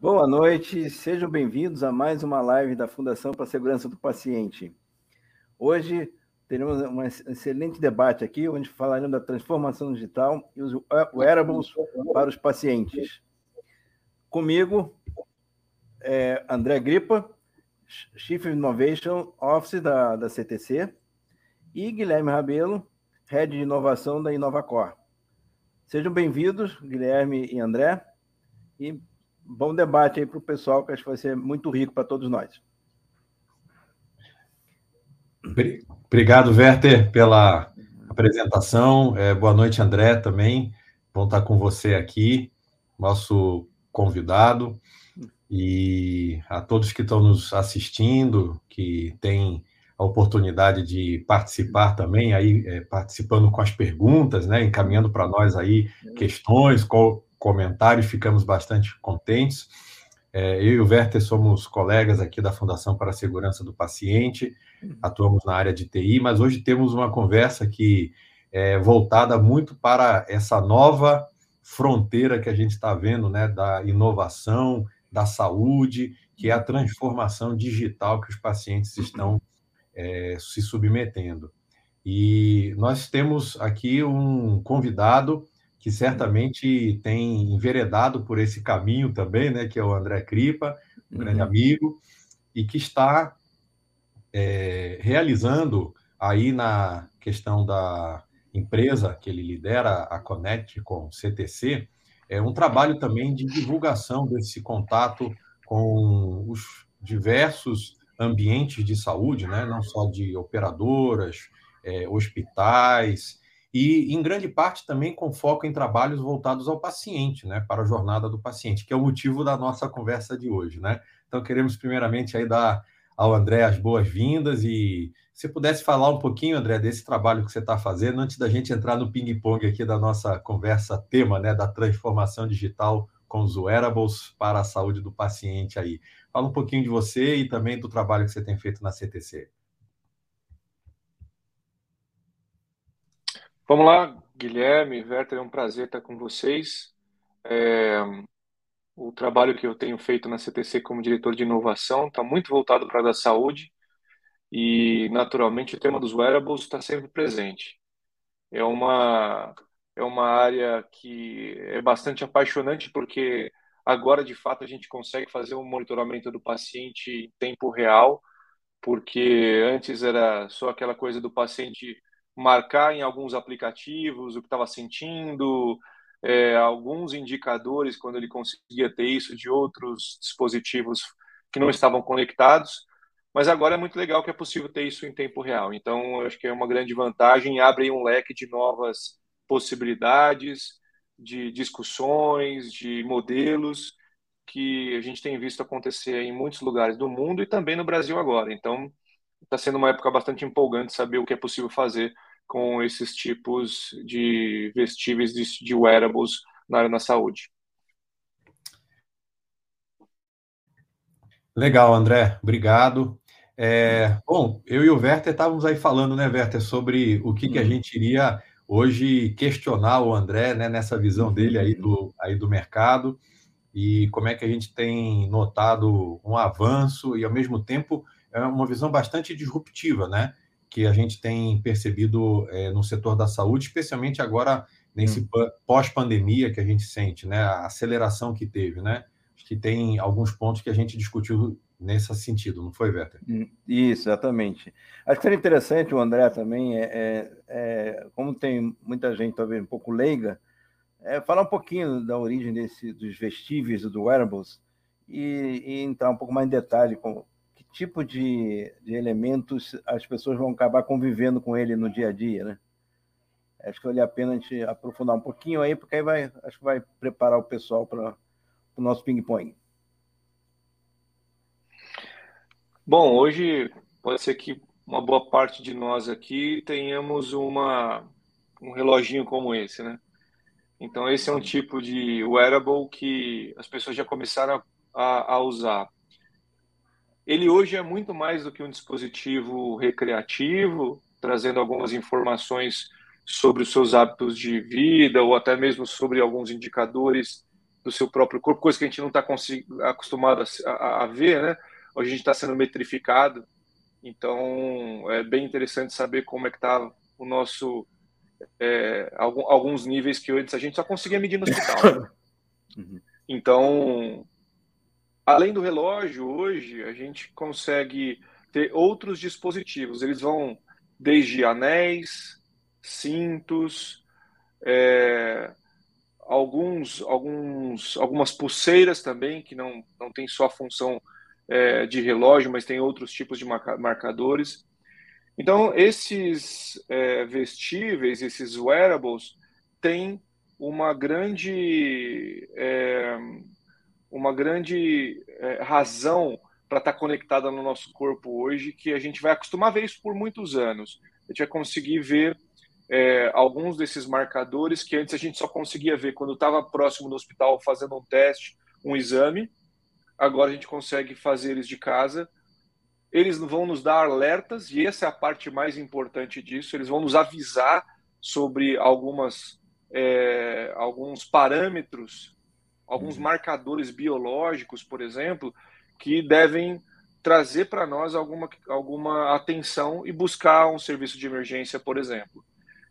Boa noite, sejam bem-vindos a mais uma live da Fundação para a Segurança do Paciente. Hoje teremos um excelente debate aqui, onde falaremos da transformação digital e os wearables para os pacientes. Comigo, é André Gripa, Chief Innovation Office da, da CTC, e Guilherme Rabelo, Head de Inovação da Inovacor. Sejam bem-vindos, Guilherme e André, e bom debate aí para o pessoal, que acho que vai ser muito rico para todos nós. Obrigado, Werther, pela apresentação. É, boa noite, André, também. Bom estar com você aqui, nosso convidado, e a todos que estão nos assistindo, que têm a oportunidade de participar também, aí é, participando com as perguntas, né, encaminhando para nós aí questões, comentários, ficamos bastante contentes. É, eu e o Werther somos colegas aqui da Fundação para a Segurança do Paciente, atuamos na área de TI, mas hoje temos uma conversa que é voltada muito para essa nova fronteira que a gente está vendo, né, da inovação, da saúde, que é a transformação digital que os pacientes estão é, se submetendo. E nós temos aqui um convidado que certamente tem enveredado por esse caminho também, né, que é o André Cripa, um uhum. grande amigo, e que está é, realizando aí na questão da empresa que ele lidera, a Connect com o CTC, é um trabalho também de divulgação desse contato com os diversos ambientes de saúde, né, não só de operadoras, é, hospitais, e, em grande parte, também com foco em trabalhos voltados ao paciente, né, para a jornada do paciente, que é o motivo da nossa conversa de hoje. Né? Então, queremos, primeiramente, aí dar ao André as boas-vindas e se pudesse falar um pouquinho, André, desse trabalho que você está fazendo, antes da gente entrar no ping-pong aqui da nossa conversa tema, né, da transformação digital com os wearables para a saúde do paciente aí. Fala um pouquinho de você e também do trabalho que você tem feito na CTC. Vamos lá, Guilherme, Werther, é um prazer estar com vocês. É, o trabalho que eu tenho feito na CTC como diretor de inovação está muito voltado para a da saúde e, naturalmente, o tema dos wearables está sempre presente. É uma, é uma área que é bastante apaixonante porque agora, de fato, a gente consegue fazer um monitoramento do paciente em tempo real, porque antes era só aquela coisa do paciente marcar em alguns aplicativos o que estava sentindo, é, alguns indicadores quando ele conseguia ter isso de outros dispositivos que não estavam conectados. Mas agora é muito legal que é possível ter isso em tempo real. Então, acho que é uma grande vantagem, abre um leque de novas possibilidades, de discussões, de modelos que a gente tem visto acontecer em muitos lugares do mundo e também no Brasil agora. Então, está sendo uma época bastante empolgante saber o que é possível fazer com esses tipos de vestíveis de, de wearables na área da saúde. Legal, André, obrigado. É, bom, eu e o Werther estávamos aí falando, né, Werther, sobre o que, que a uhum. gente iria hoje questionar o André, né, nessa visão dele aí do, aí do mercado e como é que a gente tem notado um avanço e, ao mesmo tempo, é uma visão bastante disruptiva, né? Que a gente tem percebido é, no setor da saúde, especialmente agora nesse hum. pós-pandemia que a gente sente, né? A aceleração que teve, né? Acho que tem alguns pontos que a gente discutiu nesse sentido, não foi, Werther? Hum, isso, exatamente. Acho que seria interessante o André também, é, é, é, como tem muita gente talvez um pouco leiga, é, falar um pouquinho da origem desse, dos vestíveis do wearables e, e entrar um pouco mais em detalhe com, tipo de, de elementos as pessoas vão acabar convivendo com ele no dia a dia, né? Acho que vale a pena a gente aprofundar um pouquinho aí, porque aí vai, acho que vai preparar o pessoal para o nosso ping-pong. Bom, hoje pode ser que uma boa parte de nós aqui tenhamos uma, um reloginho como esse, né? Então, esse é um tipo de wearable que as pessoas já começaram a, a usar ele hoje é muito mais do que um dispositivo recreativo, trazendo algumas informações sobre os seus hábitos de vida ou até mesmo sobre alguns indicadores do seu próprio corpo, coisa que a gente não está acostumado a, a, a, ver, né? Hoje a gente está sendo metrificado, então é bem interessante saber como é que está o nosso é, alguns níveis que antes a gente só conseguia medir no hospital. Uhum. Então, além do relógio, hoje a gente consegue ter outros dispositivos. Eles vão desde anéis, cintos, é, alguns, alguns, algumas pulseiras também, que não, não tem só a função é, de relógio, mas tem outros tipos de marcadores. Então, esses é, vestíveis, esses wearables, têm uma grande, é, uma grande é, razão para estar tá conectada no nosso corpo hoje, que a gente vai acostumar a ver isso por muitos anos. A gente vai conseguir ver é, alguns desses marcadores que antes a gente só conseguia ver quando estava próximo do hospital fazendo um teste, um exame. Agora a gente consegue fazer eles de casa. Eles vão nos dar alertas, e essa é a parte mais importante disso. Eles vão nos avisar sobre algumas, é, alguns parâmetros, alguns uhum. marcadores biológicos, por exemplo, que devem trazer para nós alguma, alguma atenção e buscar um serviço de emergência, por exemplo.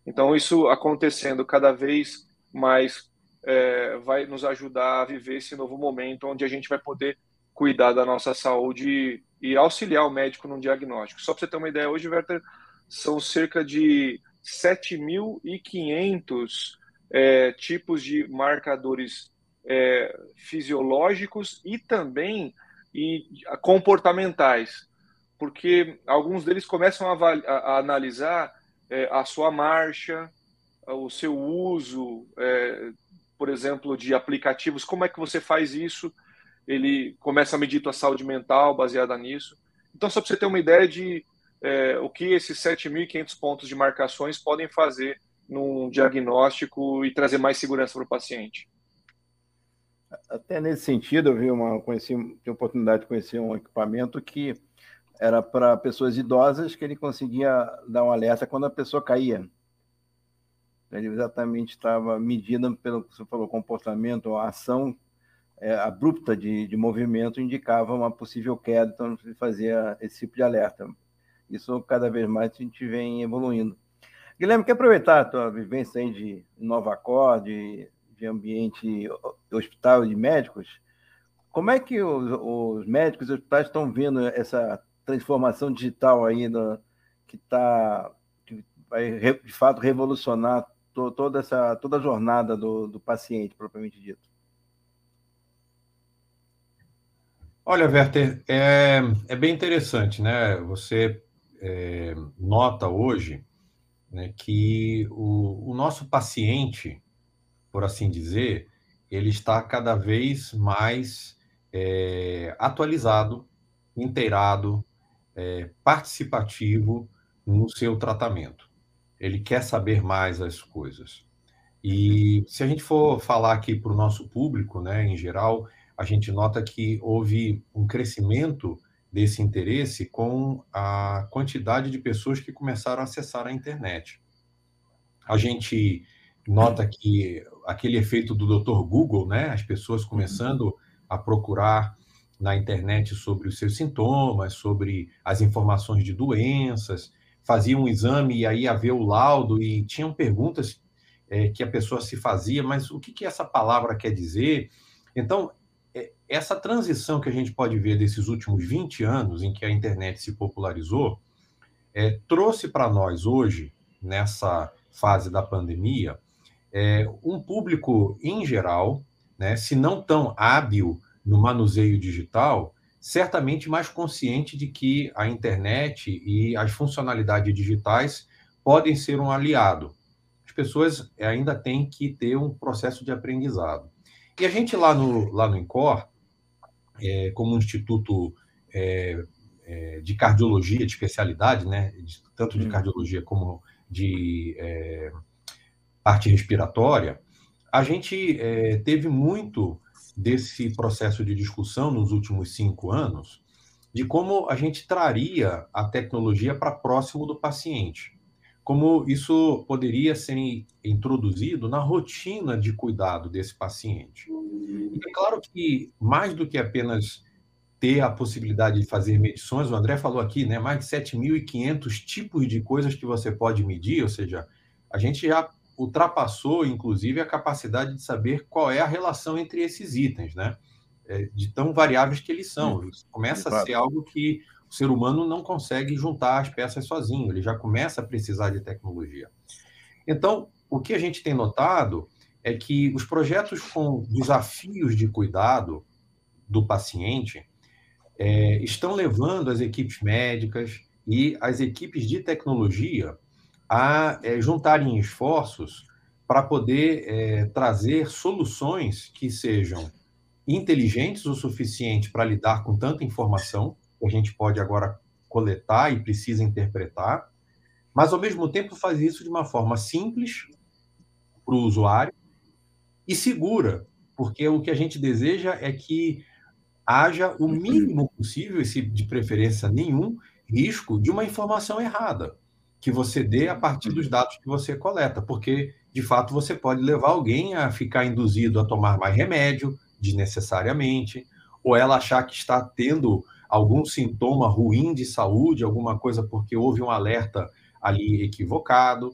Então, isso acontecendo cada vez mais é, vai nos ajudar a viver esse novo momento onde a gente vai poder cuidar da nossa saúde e, auxiliar o médico no diagnóstico. Só para você ter uma ideia, hoje, Werther, são cerca de 7.500 é, tipos de marcadores é, fisiológicos e também e comportamentais, porque alguns deles começam a, a, analisar é, a sua marcha, o seu uso, é, por exemplo, de aplicativos, como é que você faz isso? Ele começa a medir a saúde mental baseada nisso. Então, só para você ter uma ideia de é, o que esses 7.500 pontos de marcações podem fazer num diagnóstico e trazer mais segurança para o paciente. Até nesse sentido, eu vi uma, conheci, tive oportunidade de conhecer um equipamento que era para pessoas idosas que ele conseguia dar um alerta quando a pessoa caía. Ele exatamente estava medindo pelo que você falou, comportamento, a ação é, abrupta de, de movimento indicava uma possível queda, então ele fazia esse tipo de alerta. Isso cada vez mais a gente vem evoluindo. Guilherme, quer aproveitar a tua vivência aí de Nova Cor, de ambiente hospital de médicos? Como é que os, os médicos e hospitais estão vendo essa transformação digital no, que está vai de fato revolucionar to, toda essa toda a jornada do, do paciente propriamente dito. Olha, Werther, é, é bem interessante, né? Você é, nota hoje né, que o, o nosso paciente, por assim dizer, ele está cada vez mais é, atualizado, inteirado, é, participativo no seu tratamento. Ele quer saber mais as coisas. E se a gente for falar aqui para o nosso público, né, em geral, a gente nota que houve um crescimento desse interesse com a quantidade de pessoas que começaram a acessar a internet. A gente nota que aquele efeito do Dr. Google, né, as pessoas começando a procurar na internet sobre os seus sintomas, sobre as informações de doenças, fazia um exame e aí havia o laudo e tinham perguntas é, que a pessoa se fazia, mas o que, que essa palavra quer dizer? Então, é, essa transição que a gente pode ver desses últimos 20 anos em que a internet se popularizou, é, trouxe para nós hoje, nessa fase da pandemia, é, um público em geral, né, se não tão hábil no manuseio digital, certamente mais consciente de que a internet e as funcionalidades digitais podem ser um aliado. As pessoas ainda têm que ter um processo de aprendizado. E a gente lá no, lá no INCOR, é, como um instituto é, é, de cardiologia, de especialidade, né, de, tanto de hum. cardiologia como de é, parte respiratória, a gente é, teve muito desse processo de discussão nos últimos cinco anos de como a gente traria a tecnologia para próximo do paciente. como isso poderia ser introduzido na rotina de cuidado desse paciente. E é claro que, mais do que apenas ter a possibilidade de fazer medições, o André falou aqui, né, mais de 7.500 tipos de coisas que você pode medir, ou seja, a gente já ultrapassou, inclusive, a capacidade de saber qual é a relação entre esses itens, né? É, de tão variáveis que eles são. Isso começa a ser algo que o ser humano não consegue juntar as peças sozinho, ele já começa a precisar de tecnologia. Então, o que a gente tem notado é que os projetos com desafios de cuidado do paciente é, estão levando as equipes médicas e as equipes de tecnologia a é, juntarem esforços para poder é, trazer soluções que sejam inteligentes o suficiente para lidar com tanta informação que a gente pode agora coletar e precisa interpretar, mas ao mesmo tempo fazer isso de uma forma simples para o usuário e segura, porque o que a gente deseja é que haja o mínimo possível, e se de preferência nenhum, risco de uma informação errada que você dê a partir dos dados que você coleta, porque de fato você pode levar alguém a ficar induzido a tomar mais remédio desnecessariamente, ou ela achar que está tendo algum sintoma ruim de saúde, alguma coisa porque houve um alerta ali equivocado.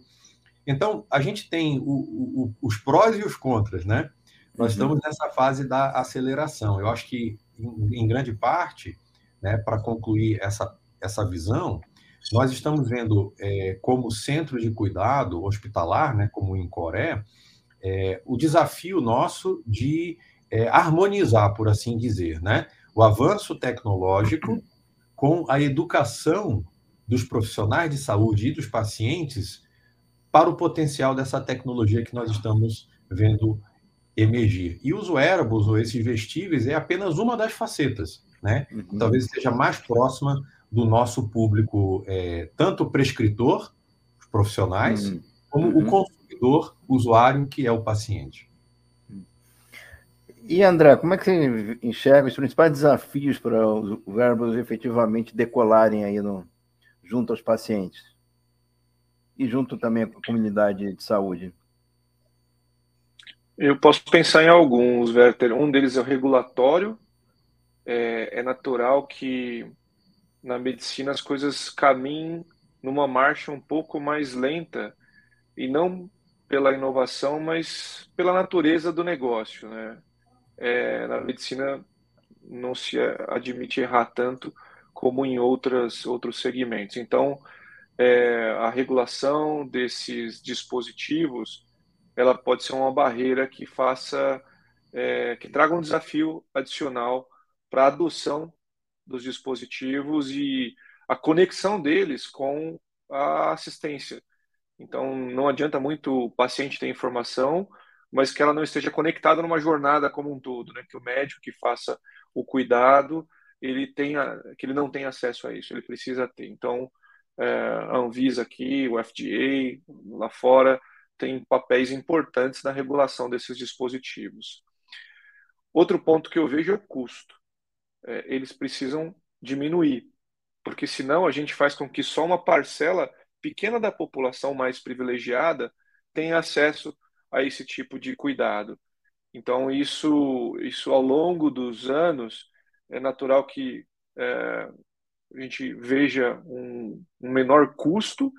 Então, a gente tem o, o, os prós e os contras, né? Nós uhum. estamos nessa fase da aceleração. Eu acho que, em, em grande parte, né, para concluir essa, essa visão, nós estamos vendo é, como centro de cuidado hospitalar, né, como em Coré, é, o desafio nosso de é, harmonizar, por assim dizer, né? o avanço tecnológico com a educação dos profissionais de saúde e dos pacientes para o potencial dessa tecnologia que nós estamos vendo emergir. E os wearables, ou esses vestíveis, é apenas uma das facetas, né? Uhum. Talvez esteja mais próxima do nosso público, é, tanto prescritor, os profissionais, uhum. como uhum. o consumidor, usuário, que é o paciente. E André, como é que você enxerga os principais desafios para os verbos efetivamente decolarem aí no, junto aos pacientes? E junto também à comunidade de saúde? Eu posso pensar em alguns, Werther. Um deles é o regulatório. É, é natural que na medicina as coisas caminhem numa marcha um pouco mais lenta e não pela inovação, mas pela natureza do negócio, né? é, na medicina não se admite errar tanto como em outras, outros segmentos. Então, é, a regulação desses dispositivos ela pode ser uma barreira que faça é, que traga um desafio adicional para a adoção dos dispositivos e a conexão deles com a assistência. Então, não adianta muito o paciente ter informação, mas que ela não esteja conectada numa jornada como um todo, né? Que o médico que faça o cuidado, ele tenha, que ele não tem acesso a isso, ele precisa ter. Então, é, a Anvisa aqui, o FDA, lá fora, tem papéis importantes na regulação desses dispositivos. Outro ponto que eu vejo é o custo. É, eles precisam diminuir, porque senão a gente faz com que só uma parcela pequena da população mais privilegiada tenha acesso a esse tipo de cuidado. Então, isso, isso ao longo dos anos, é natural que é, a gente veja um, um, menor custo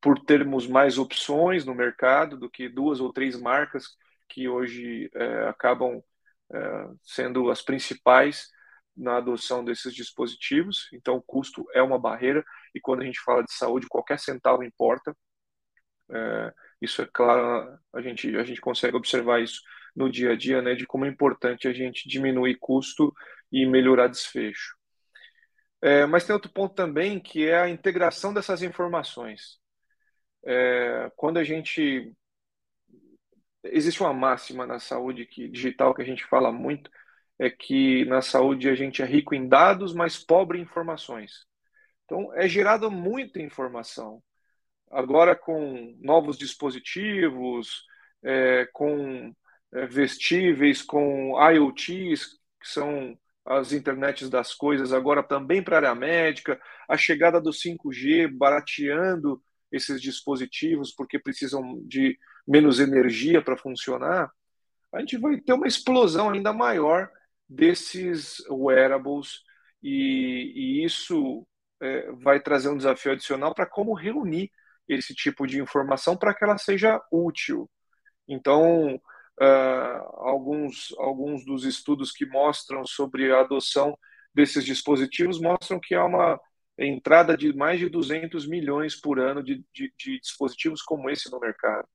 por termos mais opções no mercado do que duas ou três marcas que hoje é, acabam é, sendo as principais na adoção desses dispositivos. Então, o custo é uma barreira e quando a gente fala de saúde, qualquer centavo importa. É, isso é claro, a gente, a gente consegue observar isso no dia a dia, né, de como é importante a gente diminuir custo e melhorar desfecho. É, mas tem outro ponto também, que é a integração dessas informações. É, quando a gente. Existe uma máxima na saúde que, digital que a gente fala muito, é que na saúde a gente é rico em dados, mas pobre em informações. Então, é gerada muita informação agora com novos dispositivos, é, com é, vestíveis, com IoTs, que são as internets das coisas, agora também para a área médica, a chegada do 5G barateando esses dispositivos porque precisam de menos energia para funcionar, a gente vai ter uma explosão ainda maior desses wearables e, e isso é, vai trazer um desafio adicional para como reunir esse tipo de informação para que ela seja útil. Então, uh, alguns, alguns dos estudos que mostram sobre a adoção desses dispositivos mostram que há uma entrada de mais de 200 milhões por ano de, de, de dispositivos como esse no mercado.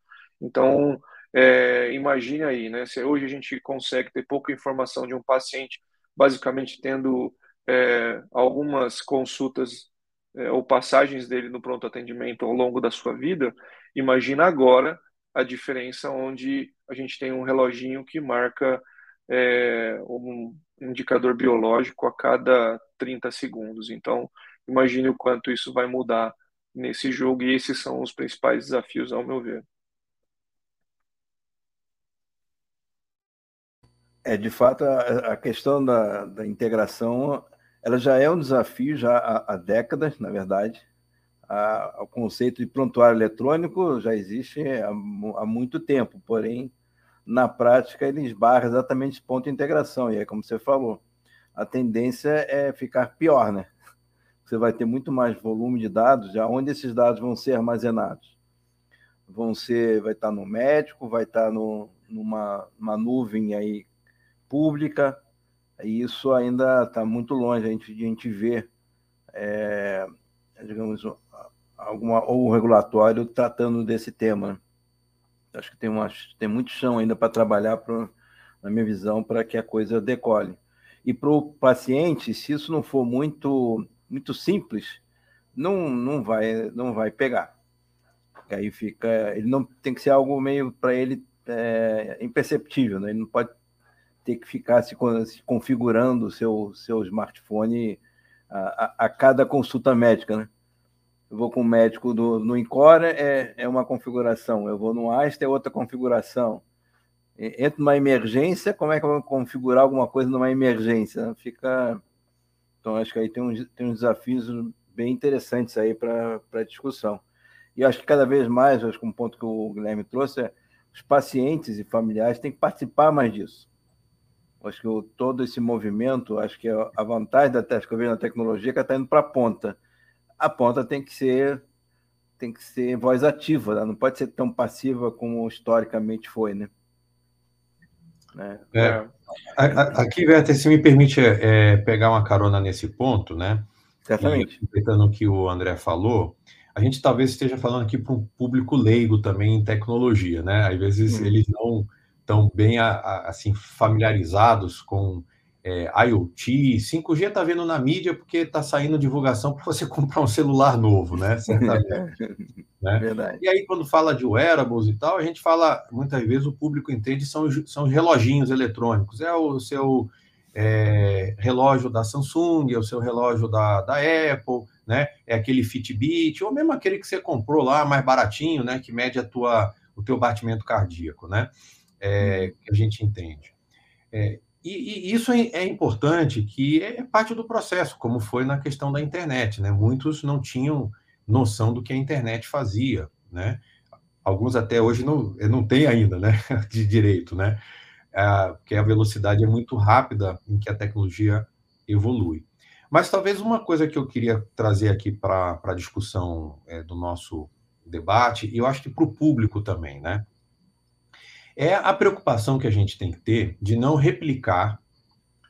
Então, é, imagine aí, né? Se hoje a gente consegue ter pouca informação de um paciente, basicamente tendo é, algumas consultas é, ou passagens dele no pronto atendimento ao longo da sua vida, imagina agora a diferença onde a gente tem um reloginho que marca é, um indicador biológico a cada 30 segundos. Então, imagine o quanto isso vai mudar nesse jogo, e esses são os principais desafios, ao meu ver. É, de fato, a, a questão da, da, integração, ela já é um desafio já há, há décadas, na verdade. A, o conceito de prontuário eletrônico já existe há, há, muito tempo, porém, na prática, ele esbarra exatamente esse ponto de integração, e é como você falou, a tendência é ficar pior, né? Você vai ter muito mais volume de dados, já onde esses dados vão ser armazenados? Vão ser, vai estar no médico, vai estar no, numa, numa nuvem aí pública, e isso ainda está muito longe a gente, a gente ver, é, digamos, alguma, ou o regulatório tratando desse tema. Né? Acho que tem, uma, tem muito chão ainda para trabalhar, pra, na minha visão, para que a coisa decole. E para o paciente, se isso não for muito, muito simples, não, não, vai, não vai pegar. Porque aí fica. Ele não tem que ser algo meio para ele é, imperceptível, né? ele não pode ter que ficar se, configurando o seu, seu smartphone a, a, a, cada consulta médica, né? Eu vou com o médico do, no Encore, é, é uma configuração. Eu vou no Asta, é outra configuração. Entra numa emergência, como é que eu vou configurar alguma coisa numa emergência? Fica... Então, acho que aí tem uns, tem uns desafios bem interessantes aí para discussão. E acho que cada vez mais, acho que um ponto que o Guilherme trouxe é os pacientes e familiares têm que participar mais disso. Acho que o, todo esse movimento, acho que a vantagem da que eu vejo na tecnologia é que está indo para a ponta. A ponta tem que ser tem que ser voz ativa, né? não pode ser tão passiva como historicamente foi, né? né? É. Aqui, Werther, se me permite é, pegar uma carona nesse ponto, né? Certamente. aproveitando o que o André falou, a gente talvez esteja falando aqui para um público leigo também em tecnologia, né? Às vezes hum. eles não estão bem assim familiarizados com é, IoT, 5G está vendo na mídia porque está saindo divulgação para você comprar um celular novo, né? Certamente. né? Verdade. E aí, quando fala de wearables e tal, a gente fala, muitas vezes o público entende, são, são os reloginhos eletrônicos. É o seu é, relógio da Samsung, é o seu relógio da, da Apple, né? É aquele Fitbit, ou mesmo aquele que você comprou lá, mais baratinho, né? Que mede a tua, o teu batimento cardíaco, né? É, que a gente entende. É, e, e, isso é, é, importante, que é parte do processo, como foi na questão da internet, né? Muitos não tinham noção do que a internet fazia, né? Alguns até hoje não, não têm ainda, né? De direito, né? Ah, porque a velocidade é muito rápida em que a tecnologia evolui. Mas talvez uma coisa que eu queria trazer aqui para a discussão é, do nosso debate, e eu acho que para o público também, né? É a preocupação que a gente tem que ter de não replicar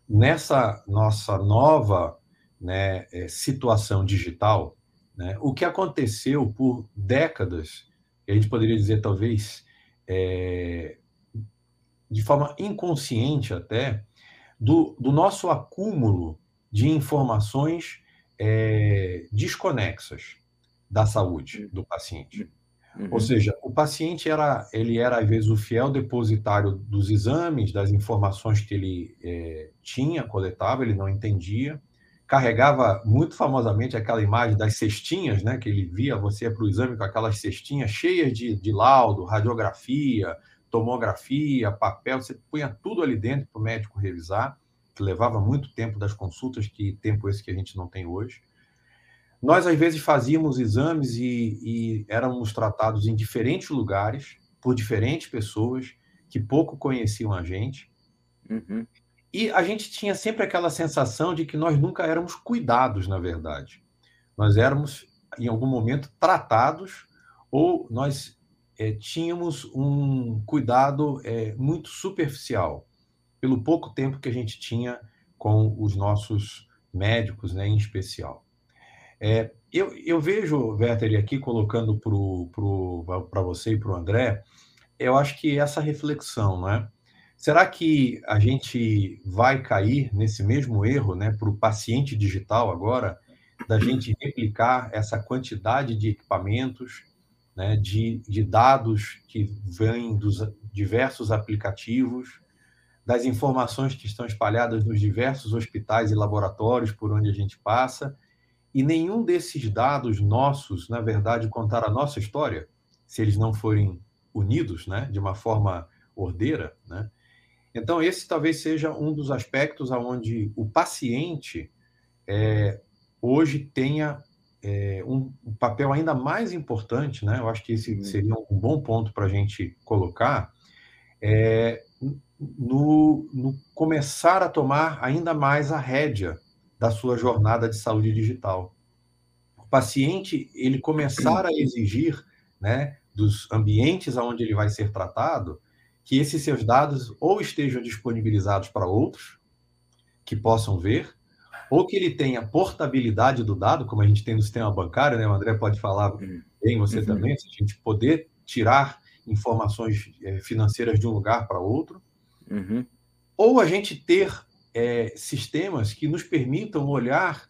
nessa nossa nova né, é, situação digital né, o que aconteceu por décadas, a gente poderia dizer talvez é, de forma inconsciente até, do, do nosso acúmulo de informações é, desconexas da saúde do paciente. Uhum. Ou seja, o paciente era, ele era às vezes o fiel depositário dos exames, das informações que ele é, tinha, coletava, ele não entendia, carregava muito famosamente aquela imagem das cestinhas, né, que ele via você para o exame com aquelas cestinhas cheias de, de laudo, radiografia, tomografia, papel, você punha tudo ali dentro para o médico revisar, que levava muito tempo das consultas, que tempo esse que a gente não tem hoje. Nós às vezes fazíamos exames e, e éramos tratados em diferentes lugares por diferentes pessoas que pouco conheciam a gente. Uhum. E a gente tinha sempre aquela sensação de que nós nunca éramos cuidados, na verdade. Nós éramos, em algum momento, tratados ou nós é, tínhamos um cuidado é, muito superficial, pelo pouco tempo que a gente tinha com os nossos médicos, né, em especial. É, eu, eu vejo, Werther, aqui colocando para você e para o André, eu acho que essa reflexão, não é? Será que a gente vai cair nesse mesmo erro, né, para o paciente digital agora, da gente replicar essa quantidade de equipamentos, né, de, de dados que vêm dos diversos aplicativos, das informações que estão espalhadas nos diversos hospitais e laboratórios por onde a gente passa, e nenhum desses dados nossos, na verdade, contar a nossa história, se eles não forem unidos, né, de uma forma ordeira, né? Então esse talvez seja um dos aspectos aonde o paciente é, hoje tenha é, um, papel ainda mais importante, né? Eu acho que esse seria um bom ponto para a gente colocar, é, no, no, começar a tomar ainda mais a rédea da sua jornada de saúde digital. O paciente ele começar a exigir, né, dos ambientes aonde ele vai ser tratado, que esses seus dados ou estejam disponibilizados para outros que possam ver, ou que ele tenha portabilidade do dado, como a gente tem no sistema bancário, né? O André pode falar bem, você uhum. também, se a gente poder tirar informações é, financeiras de um lugar para outro, uhum. ou a gente ter é, sistemas que nos permitam olhar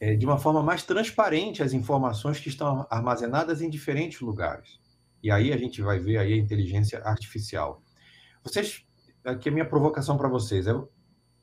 é, de uma forma mais transparente as informações que estão armazenadas em diferentes lugares. E aí a gente vai ver aí a inteligência artificial. Vocês, aqui a minha provocação para vocês é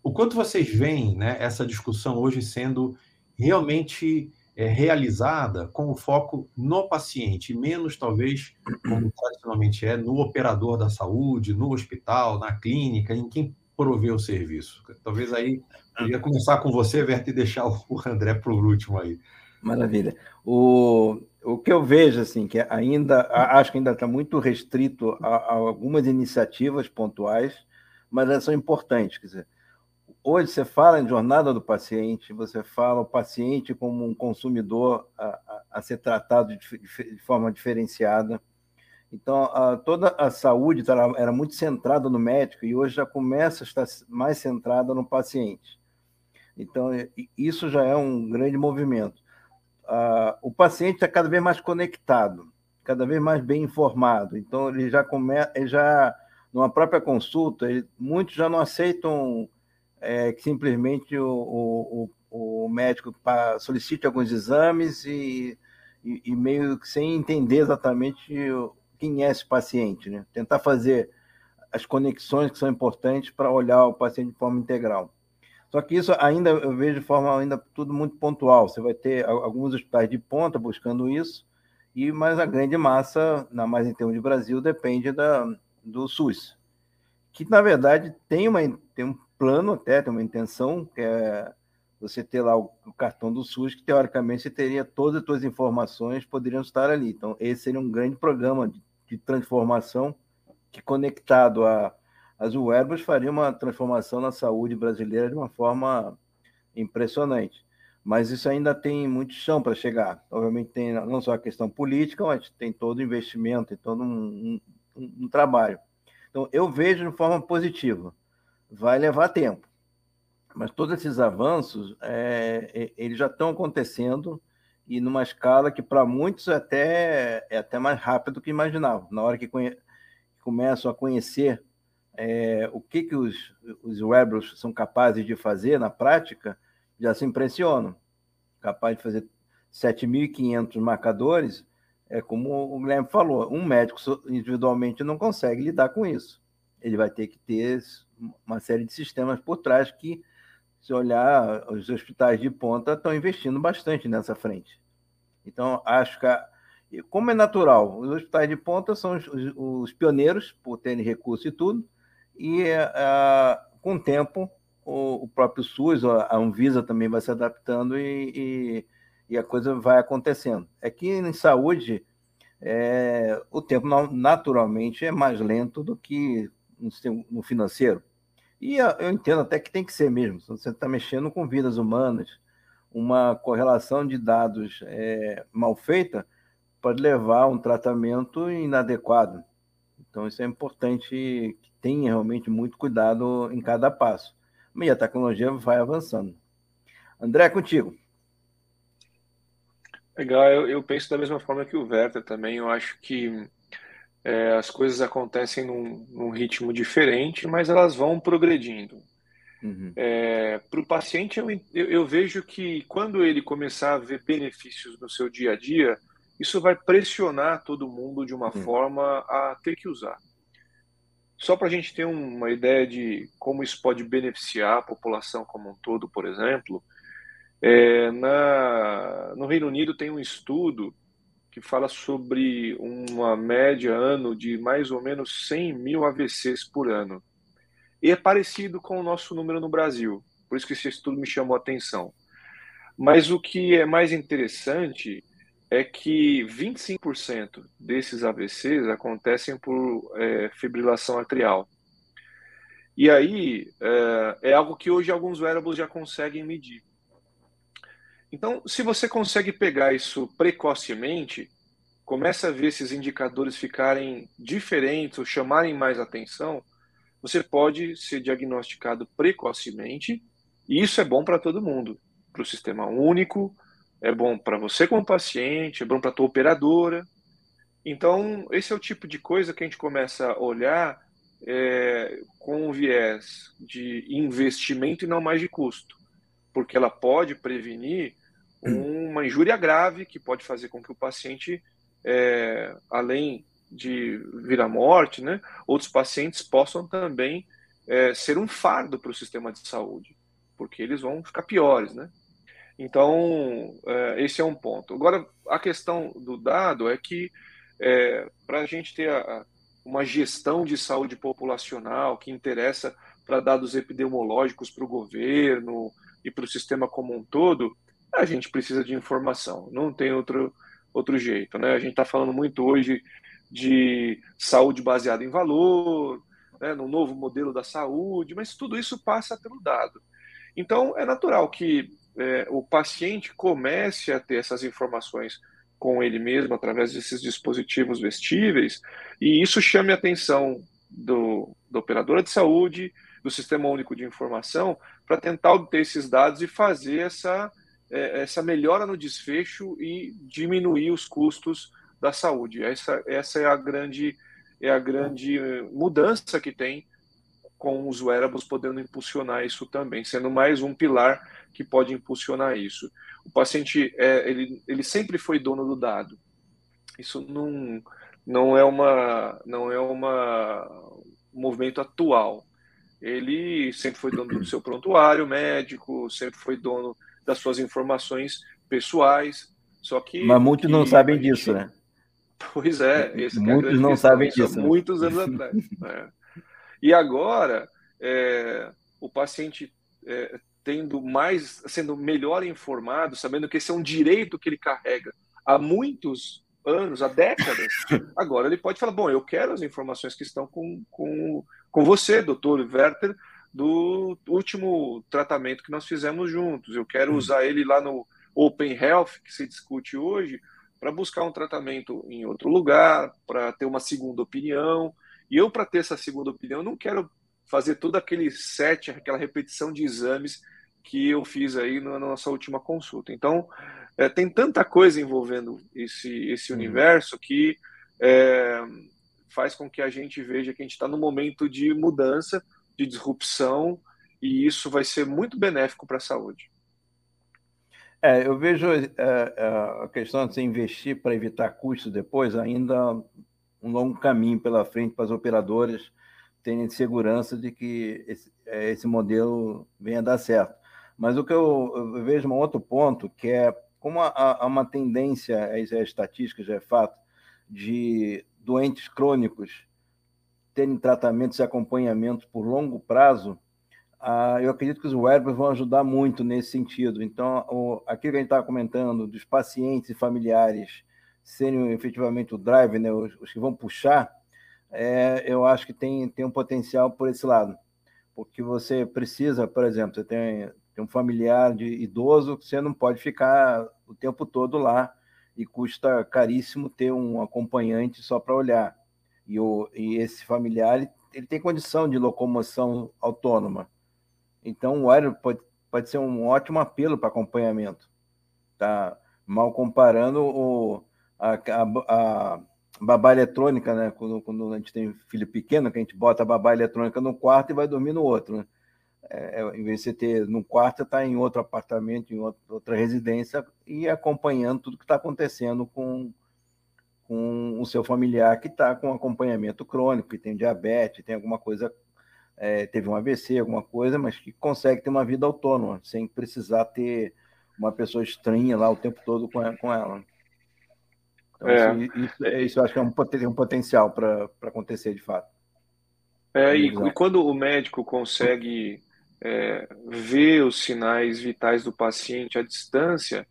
o quanto vocês veem né, essa discussão hoje sendo realmente é, realizada com o foco no paciente, menos talvez, como tradicionalmente é, no operador da saúde, no hospital, na clínica, em quem provê o serviço. Talvez aí eu ia começar com você, Verta, e deixar o André para o último aí. Maravilha. O, o que eu vejo, assim, que ainda, acho que ainda está muito restrito a, a algumas iniciativas pontuais, mas elas são importantes. Quer dizer, hoje você fala em jornada do paciente, você fala o paciente como um consumidor a, a, a ser tratado de, de, forma diferenciada. Então, a, toda a saúde tá, era muito centrada no médico e hoje já começa a estar mais centrada no paciente. Então, isso já é um grande movimento. o paciente está cada vez mais conectado, cada vez mais bem informado. Então, ele já começa, ele já numa própria consulta, ele, muitos já não aceitam é, que simplesmente o, o, o médico solicite alguns exames e, e, e, meio que sem entender exatamente quem é esse paciente, né? Tentar fazer as conexões que são importantes para olhar o paciente de forma integral. Só que isso ainda eu vejo de forma ainda tudo muito pontual. Você vai ter alguns hospitais de ponta buscando isso, e mas a grande massa, na mais em termos de Brasil, depende da, do SUS, que na verdade tem, uma, tem um plano até, tem uma intenção, que é você ter lá o, o cartão do SUS, que teoricamente você teria todas as suas informações poderiam estar ali. Então, esse seria um grande programa de, de transformação que, conectado a, as wearables, faria uma transformação na saúde brasileira de uma forma impressionante. Mas isso ainda tem muito chão para chegar. Obviamente, tem não só a questão política, mas tem todo o investimento, tem todo um, um, um trabalho. Então, eu vejo de forma positiva vai levar tempo. Mas todos esses avanços, é, eles já estão acontecendo e numa escala que para muitos é até, é até mais rápido do que imaginavam. Na hora que, conhe, começam a conhecer é, o que, que os, os wearables são capazes de fazer na prática, já se impressionam. Capaz de fazer 7.500 marcadores, é como o Guilherme falou, um médico individualmente não consegue lidar com isso. Ele vai ter que ter uma série de sistemas por trás que, se olhar, os hospitais de ponta estão investindo bastante nessa frente. Então, acho que, como é natural, os hospitais de ponta são os, os, os pioneiros por terem recurso e tudo, e uh, com o tempo o, o, próprio SUS, a Anvisa também vai se adaptando e, e, e a coisa vai acontecendo. É que em saúde, é, o tempo naturalmente é mais lento do que no financeiro. E eu entendo até que tem que ser mesmo. Se você está mexendo com vidas humanas, uma correlação de dados é, mal feita pode levar a um tratamento inadequado. Então, isso é importante que tenha realmente muito cuidado em cada passo. E a tecnologia vai avançando. André, contigo. Legal, eu, eu penso da mesma forma que o Werther também. Eu acho que é, as coisas acontecem num, num, ritmo diferente, mas elas vão progredindo. Uhum. É, Para o paciente, eu, eu, vejo que quando ele começar a ver benefícios no seu dia a dia, isso vai pressionar todo mundo de uma uhum. forma a ter que usar. Só para a gente ter uma ideia de como isso pode beneficiar a população como um todo, por exemplo, é, na, no Reino Unido tem um estudo que fala sobre uma média ano de mais ou menos 100 mil AVCs por ano. E é parecido com o nosso número no Brasil, por isso que esse estudo me chamou a atenção. Mas o que é mais interessante é que 25% desses AVCs acontecem por é, fibrilação atrial. E aí é, é, algo que hoje alguns wearables já conseguem medir. Então, se você consegue pegar isso precocemente, começa a ver esses indicadores ficarem diferentes ou chamarem mais atenção, você pode ser diagnosticado precocemente, e isso é bom para todo mundo, para o sistema único, é bom para você como paciente, é bom para a tua operadora. Então, esse é o tipo de coisa que a gente começa a olhar é, com um viés de investimento e não mais de custo, porque ela pode prevenir uma injúria grave que pode fazer com que o paciente, é, além de vir à morte, né, outros pacientes possam também é, ser um fardo para o sistema de saúde, porque eles vão ficar piores, né? Então, é, esse é um ponto. Agora, a questão do dado é que, é, para a gente ter a, uma gestão de saúde populacional que interessa para dados epidemiológicos para o governo e para o sistema como um todo, a gente precisa de informação, não tem outro, outro jeito. Né? A gente está falando muito hoje de saúde baseada em valor, né, no novo modelo da saúde, mas tudo isso passa pelo dado. Então, é natural que é, o paciente comece a ter essas informações com ele mesmo através desses dispositivos vestíveis e isso chame a atenção do, do operador de saúde, do Sistema Único de Informação, para tentar obter esses dados e fazer essa é, essa melhora no desfecho e diminuir os custos da saúde. Essa, essa é a grande é a grande mudança que tem com os wearables podendo impulsionar isso também, sendo mais um pilar que pode impulsionar isso. O paciente é, ele, ele sempre foi dono do dado. Isso não, não é uma não é uma um movimento atual. Ele sempre foi dono do seu prontuário médico, sempre foi dono das suas informações pessoais. Só que. Mas muitos não sabem gente... disso, né? Pois é, esse é muitos é não questão, sabem disso. Né? Muitos anos atrás. É. E agora, é, o paciente é, tendo mais, sendo melhor informado, sabendo que esse é um direito que ele carrega há muitos anos, há décadas, agora ele pode falar: bom, eu quero as informações que estão com, com, com você, doutor Werther, do último tratamento que nós fizemos juntos. Eu quero usar ele lá no Open Health, que se discute hoje, para buscar um tratamento em outro lugar, para ter uma segunda opinião. E eu, para ter essa segunda opinião, não quero fazer todo aquele set, aquela repetição de exames que eu fiz aí na nossa última consulta. Então, é, tem tanta coisa envolvendo esse, esse uhum. universo que é, faz com que a gente veja que a gente está num momento de mudança, de disrupção, e isso vai ser muito benéfico para a saúde. É, eu vejo é, é, a questão de se investir para evitar custos depois ainda um longo caminho pela frente para as operadoras terem segurança de que esse, é, esse modelo venha a dar certo. Mas o que eu, eu vejo um outro ponto, que é como há, há uma tendência, isso é estatística, já é fato, de doentes crônicos terem tratamentos e acompanhamento por longo prazo, ah, eu acredito que os wearables vão ajudar muito nesse sentido. Então, o, aquilo que a gente estava comentando, dos pacientes e familiares serem efetivamente o drive, né, os, os que vão puxar, é, eu acho que tem, tem um potencial por esse lado. Porque você precisa, por exemplo, você tem, tem um familiar de idoso que você não pode ficar o tempo todo lá e custa caríssimo ter um acompanhante só para olhar. E, o, e esse familiar ele tem condição de locomoção autônoma. Então, o aéreo pode, pode ser um ótimo apelo para acompanhamento. Tá? Mal comparando o, a, a, a babá eletrônica, né? Quando, quando, a gente tem filho pequeno, que a gente bota a babá eletrônica no quarto e vai dormir no outro. Né? É, é em vez de você ter no quarto, você está em outro apartamento, em outra, outra residência e acompanhando tudo que está acontecendo com, com o seu familiar que está com acompanhamento crônico, que tem diabetes, tem alguma coisa, é, teve um AVC, alguma coisa, mas que consegue ter uma vida autônoma, sem precisar ter uma pessoa estranha lá o tempo todo com ela. Com ela. Então, é. isso, isso, isso, eu acho que é um, tem um potencial para acontecer de fato. É, e, e, quando o médico consegue é, ver os sinais vitais do paciente à distância,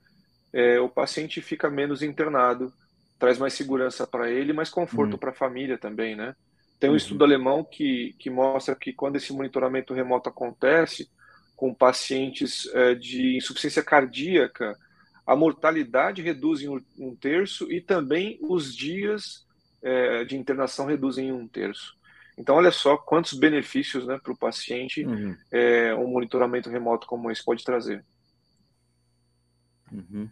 é, o paciente fica menos internado traz mais segurança para ele, mais conforto uhum. para a família também, né? Tem um uhum. estudo alemão que, que mostra que quando esse monitoramento remoto acontece com pacientes é, de insuficiência cardíaca, a mortalidade reduz em um terço e também os dias é, de internação reduzem em um terço. Então, olha só quantos benefícios né, para o paciente uhum. é, um monitoramento remoto como esse pode trazer. Uhum.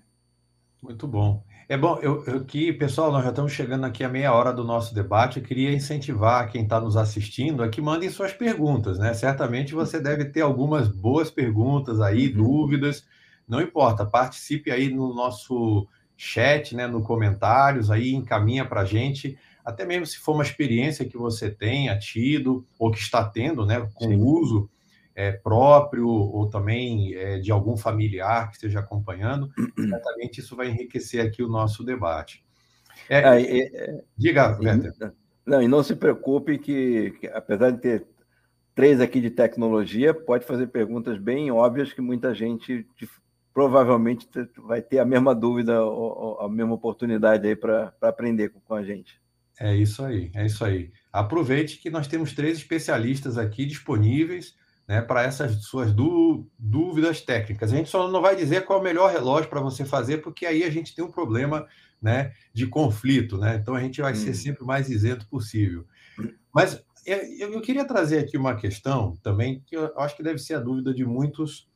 Muito bom. É bom, eu, eu que, pessoal, nós já estamos chegando aqui a meia hora do nosso debate. Eu queria incentivar quem está nos assistindo a que mandem suas perguntas, né? Certamente você deve ter algumas boas perguntas aí, uhum. dúvidas. Não importa, participe aí no nosso chat, né? No comentários aí, encaminha para a gente. Até mesmo se for uma experiência que você tenha tido ou que está tendo, né? Com o uso é, próprio ou também é, de algum familiar que esteja acompanhando, certamente isso vai enriquecer aqui o nosso debate. É, ah, é, diga, Werther. Não, e não se preocupe que, que, apesar de ter três aqui de tecnologia, pode fazer perguntas bem óbvias que muita gente provavelmente vai ter a mesma dúvida ou, ou a mesma oportunidade aí para aprender com, com a gente. É isso aí, é isso aí. Aproveite que nós temos três especialistas aqui disponíveis né, para essas suas dúvidas técnicas. A gente só não vai dizer qual é o melhor relógio para você fazer, porque aí a gente tem um problema né, de conflito, né? Então a gente vai hum. ser sempre o mais isento possível. Mas eu, queria trazer aqui uma questão também, que eu acho que deve ser a dúvida de muitos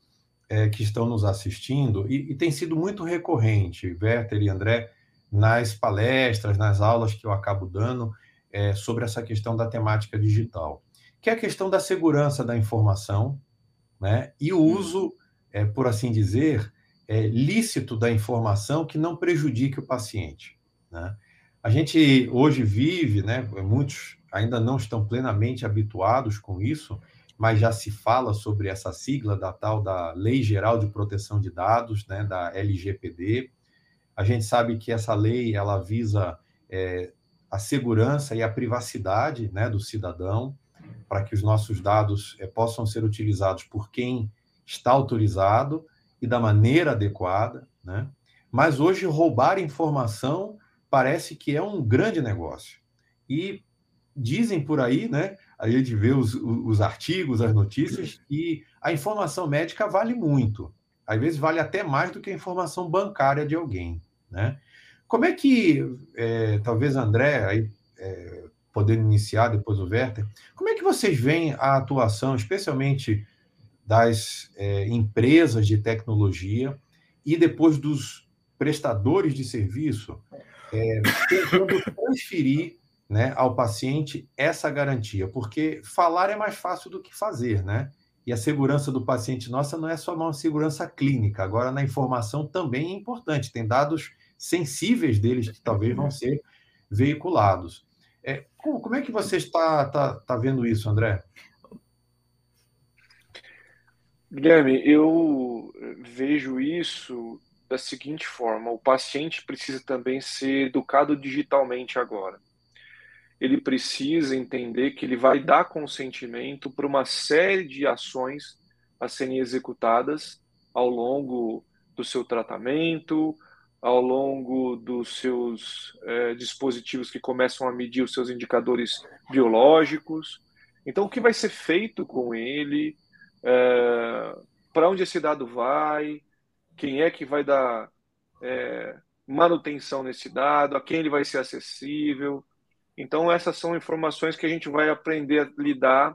é, que estão nos assistindo, e, e tem sido muito recorrente, Werther e André, nas palestras, nas aulas que eu acabo dando é, sobre essa questão da temática digital que é a questão da segurança da informação né, e o hum. uso, é, por assim dizer, é, lícito da informação que não prejudique o paciente. Né? A gente hoje vive, né, muitos ainda não estão plenamente habituados com isso, mas já se fala sobre essa sigla da tal da Lei Geral de Proteção de Dados, né, da LGPD. A gente sabe que essa lei ela visa é, a segurança e a privacidade né, do cidadão para que os nossos dados é, possam ser utilizados por quem está autorizado e da maneira adequada, né? Mas hoje roubar informação parece que é um grande negócio. E dizem por aí, né? A gente vê os, os artigos, as notícias, que a informação médica vale muito. Às vezes vale até mais do que a informação bancária de alguém, né? Como é que, é, talvez André, aí, é, podendo iniciar, depois o Werther. Como é que vocês veem a atuação, especialmente das é, empresas de tecnologia e depois dos prestadores de serviço, é, tentando transferir né, ao paciente essa garantia? Porque falar é mais fácil do que fazer, né? E a segurança do paciente nossa não é só uma segurança clínica, agora na informação também é importante. Tem dados sensíveis deles que talvez vão ser veiculados. É, como, é que você está, está, está vendo isso, André? Guilherme, eu vejo isso da seguinte forma: o paciente precisa também ser educado digitalmente agora. Ele precisa entender que ele vai dar consentimento para uma série de ações a serem executadas ao longo do seu tratamento, ao longo dos seus é, dispositivos que começam a medir os seus indicadores biológicos. Então, o que vai ser feito com ele? É, Para onde esse dado vai? Quem é que vai dar é, manutenção nesse dado? A quem ele vai ser acessível? Então, essas são informações que a gente vai aprender a lidar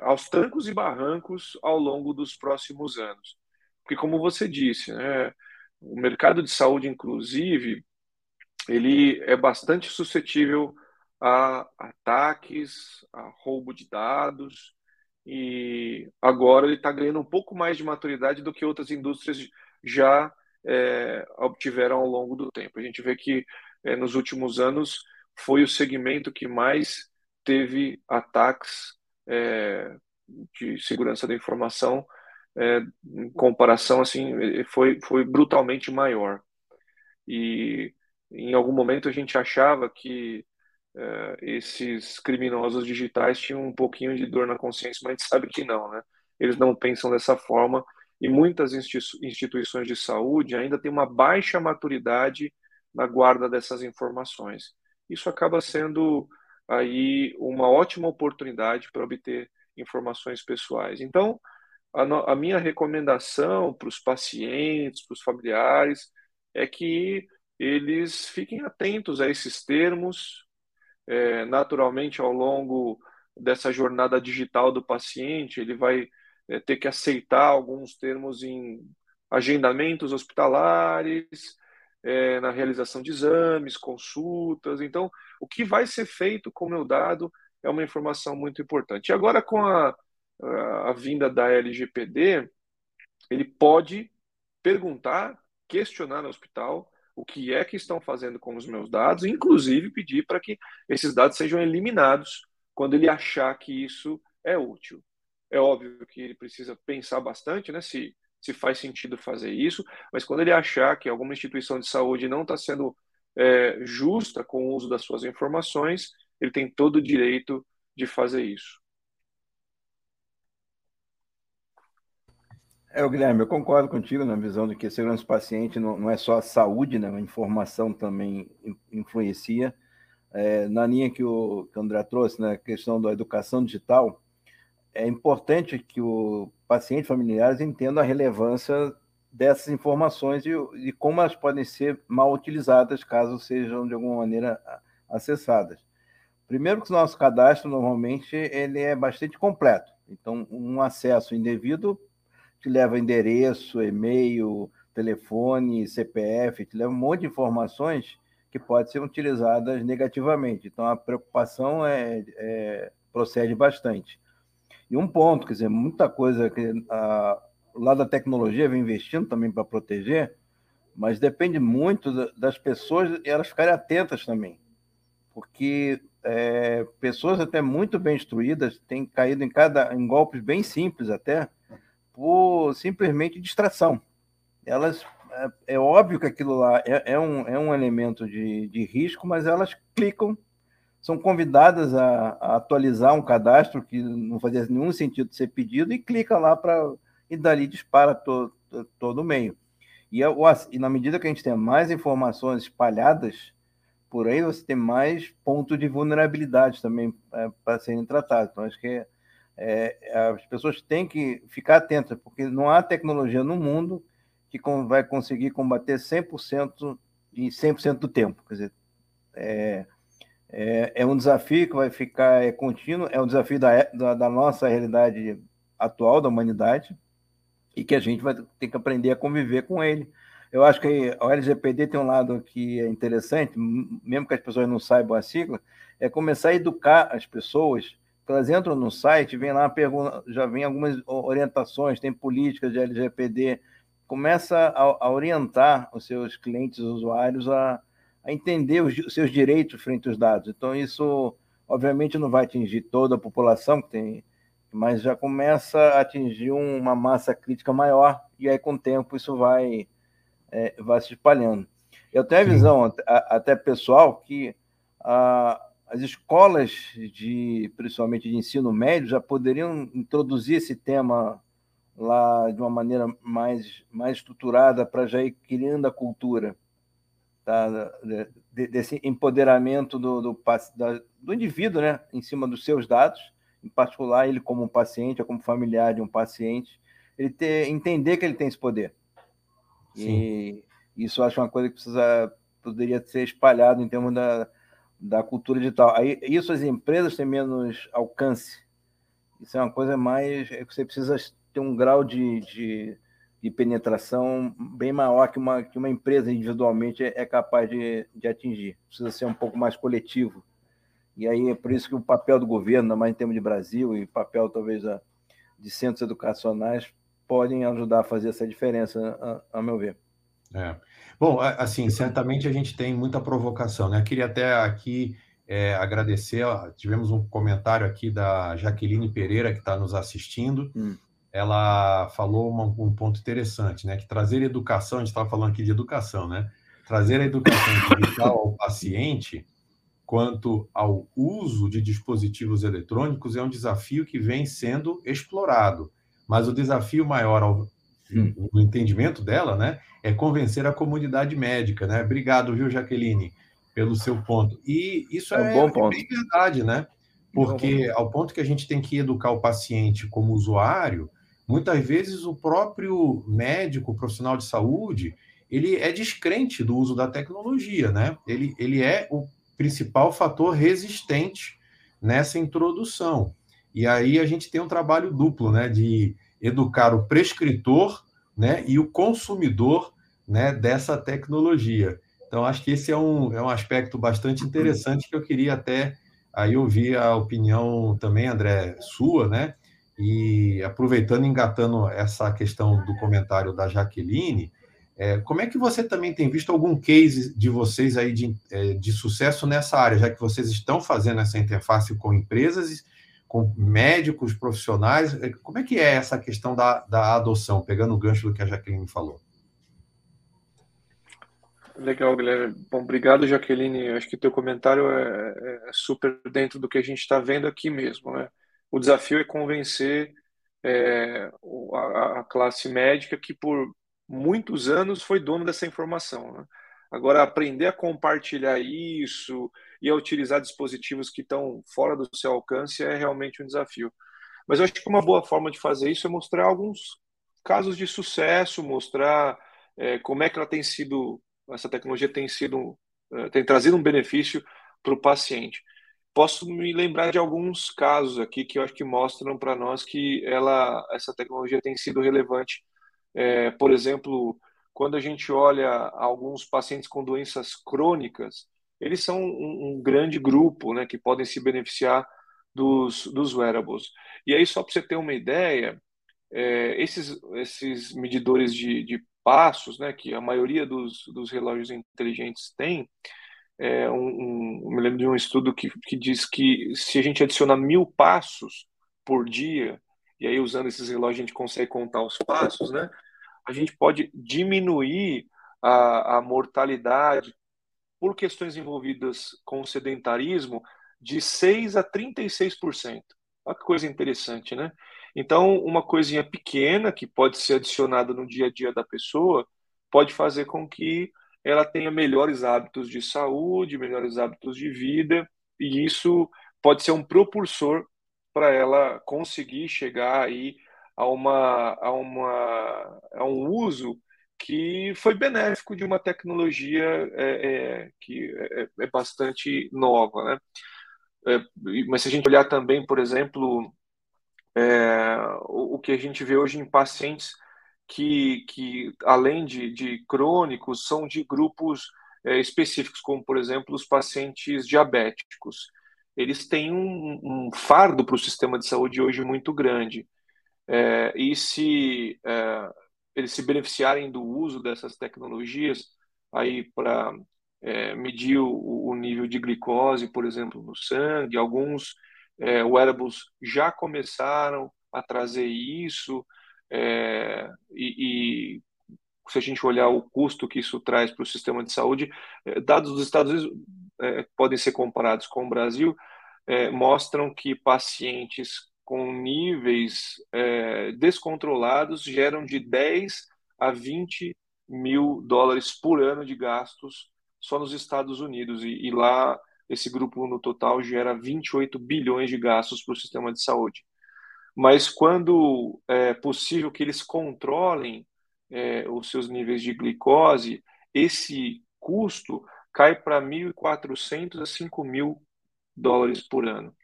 aos trancos e barrancos ao longo dos próximos anos. Porque, como você disse, né, o mercado de saúde, inclusive, ele é bastante suscetível a ataques, a roubo de dados, e agora ele está ganhando um pouco mais de maturidade do que outras indústrias já é, obtiveram ao longo do tempo. A gente vê que é, nos últimos anos foi o segmento que mais teve ataques é, de segurança da informação é, em comparação, assim, foi, foi brutalmente maior. E em algum momento a gente achava que é, esses criminosos digitais tinham um pouquinho de dor na consciência, mas a gente sabe que não, né? Eles não pensam dessa forma e muitas instituições de saúde ainda têm uma baixa maturidade na guarda dessas informações. Isso acaba sendo aí uma ótima oportunidade para obter informações pessoais. Então, a, no, a minha recomendação para os pacientes, para os familiares, é que eles fiquem atentos a esses termos. É, naturalmente, ao longo dessa jornada digital do paciente, ele vai é, ter que aceitar alguns termos em agendamentos hospitalares, é, na realização de exames, consultas. Então, o que vai ser feito com o meu dado é uma informação muito importante. E agora, com a, a vinda da LGPD, ele pode perguntar, questionar no hospital o que é que estão fazendo com os meus dados, inclusive pedir para que esses dados sejam eliminados quando ele achar que isso é útil. É óbvio que ele precisa pensar bastante, né, se, se faz sentido fazer isso, mas quando ele achar que alguma instituição de saúde não está sendo é, justa com o uso das suas informações, ele tem todo o direito de fazer isso. É, Guilherme, eu concordo contigo na visão de que segurança do paciente não, não é só a saúde, né? a informação também influencia. É, na linha que o, que o André trouxe, na né? questão da educação digital, é importante que o paciente familiares entenda a relevância dessas informações e, e como elas podem ser mal utilizadas caso sejam de alguma maneira acessadas. Primeiro que o nosso cadastro normalmente ele é bastante completo. Então, um acesso indevido te leva endereço, e-mail, telefone, CPF, te leva um monte de informações que podem ser utilizadas negativamente. Então, a preocupação é, é procede bastante. E um ponto, quer dizer, muita coisa que a, lado da tecnologia vem investindo também para proteger, mas depende muito das pessoas elas ficarem atentas também. Porque é, pessoas até muito bem instruídas têm caído em, cada, em golpes bem simples até, por simplesmente distração. Elas é, é óbvio que aquilo lá é, é, um, é um elemento de, de risco, mas elas clicam, são convidadas a, a atualizar um cadastro que não fazia nenhum sentido ser pedido e clica lá para e dali dispara to, to, todo o meio. E, e na medida que a gente tem mais informações espalhadas por aí, você tem mais pontos de vulnerabilidade também é, para serem tratados. Então, acho que é, é, as pessoas têm que ficar atentas, porque não há tecnologia no mundo que vai conseguir combater 100% em 100% do tempo. Quer dizer, é, é, é, um desafio que vai ficar é contínuo, é um desafio da, da, da, nossa realidade atual, da humanidade, e que a gente vai ter que aprender a conviver com ele. Eu acho que o LGPD tem um lado que é interessante, mesmo que as pessoas não saibam a sigla, é começar a educar as pessoas elas entram no site, vem lá, pergunta, já vem algumas orientações, tem políticas de LGPD, começa a, a orientar os seus clientes, os usuários, a, a entender os, os, seus direitos frente aos dados. Então, isso, obviamente, não vai atingir toda a população, que tem, mas já começa a atingir uma massa crítica maior, e aí, com o tempo, isso vai, é, vai se espalhando. Eu tenho a visão, até pessoal, que a, as escolas de, principalmente de ensino médio, já poderiam introduzir esse tema lá de uma maneira mais, mais estruturada para já ir criando a cultura tá? desse empoderamento do, do, do indivíduo né? em cima dos seus dados, em particular ele como paciente ou como familiar de um paciente, ele ter, entender que ele tem esse poder. Sim. E isso eu acho uma coisa que precisa, poderia ser espalhado em termos da, da cultura digital. Aí, isso as empresas têm menos alcance. Isso é uma coisa mais. É que você precisa ter um grau de, de, de, penetração bem maior que uma, que uma empresa individualmente é, capaz de, de atingir. Precisa ser um pouco mais coletivo. E aí é por isso que o papel do governo, ainda mais em termos de Brasil, e papel talvez de centros educacionais, podem ajudar a fazer essa diferença, a, a meu ver. É. Bom, assim, certamente a gente tem muita provocação, né? Eu queria até aqui é, agradecer, ó, tivemos um comentário aqui da Jaqueline Pereira, que está nos assistindo, hum ela falou uma, um ponto interessante, né? Que trazer educação, a gente estava falando aqui de educação, né? Trazer a educação digital ao paciente quanto ao uso de dispositivos eletrônicos é um desafio que vem sendo explorado. Mas o desafio maior no entendimento dela, né, é convencer a comunidade médica, né? Obrigado, viu, Jaqueline, pelo seu ponto. E isso é, é, um bom ponto. é verdade, né? Porque ao ponto que a gente tem que educar o paciente como usuário, Muitas vezes o próprio médico, profissional de saúde, ele é descrente do uso da tecnologia, né? Ele, ele é o principal fator resistente nessa introdução. E aí a gente tem um trabalho duplo, né, de educar o prescritor, né, e o consumidor, né, dessa tecnologia. Então acho que esse é um, é um aspecto bastante interessante que eu queria até aí ouvir a opinião também, André, sua, né, e aproveitando, engatando essa questão do comentário da Jaqueline, é, como é que você também tem visto algum case de vocês aí de, é, de sucesso nessa área, já que vocês estão fazendo essa interface com empresas, com médicos, profissionais? É, como é que é essa questão da, da adoção, pegando o gancho do que a Jaqueline falou? Legal, Guilherme. Bom, obrigado, Jaqueline. Acho que teu comentário é, é super dentro do que a gente está vendo aqui mesmo, né? o desafio é convencer é, a, a, classe médica que por muitos anos foi dono dessa informação. Né? Agora, aprender a compartilhar isso e a utilizar dispositivos que estão fora do seu alcance é realmente um desafio. Mas eu acho que uma boa forma de fazer isso é mostrar alguns casos de sucesso, mostrar é, como é que ela tem sido, essa tecnologia tem sido, é, tem trazido um benefício para o paciente posso me lembrar de alguns casos aqui que eu acho que mostram para nós que ela, essa tecnologia tem sido relevante. É, por exemplo, quando a gente olha alguns pacientes com doenças crônicas, eles são um, um grande grupo, né, que podem se beneficiar dos, dos wearables. E aí, só para você ter uma ideia, é, esses, esses medidores de, de passos, né, que a maioria dos, dos relógios inteligentes tem, é, um, um, me lembro de um estudo que, que diz que se a gente adicionar mil passos por dia, e aí usando esses relógios a gente consegue contar os passos, né? A gente pode diminuir a, a mortalidade por questões envolvidas com o sedentarismo de 6 a 36%. Olha que coisa interessante, né? Então, uma coisinha pequena que pode ser adicionada no dia a dia da pessoa pode fazer com que ela tenha melhores hábitos de saúde, melhores hábitos de vida, e isso pode ser um propulsor para ela conseguir chegar aí a, uma, a, uma, a um uso que foi benéfico de uma tecnologia é, é, que é, é, bastante nova. Né? É, mas se a gente olhar também, por exemplo, é, o, o que a gente vê hoje em pacientes que, que além de, de crônicos, são de grupos é, específicos, como, por exemplo, os pacientes diabéticos. Eles têm um, um fardo para o sistema de saúde hoje muito grande. É, e se é, eles se beneficiarem do uso dessas tecnologias aí para é, medir o, o, nível de glicose, por exemplo, no sangue, alguns é, wearables já começaram a trazer isso, é, e, e, se a gente olhar o custo que isso traz para o sistema de saúde, é, dados dos Estados Unidos é, podem ser comparados com o Brasil, é, mostram que pacientes com níveis é, descontrolados geram de 10 a 20 mil dólares por ano de gastos só nos Estados Unidos. E, e lá, esse grupo no total gera 28 bilhões de gastos para o sistema de saúde. Mas quando é possível que eles controlem é, os seus níveis de glicose, esse custo cai para 1.400 a 5.000 dólares por ano.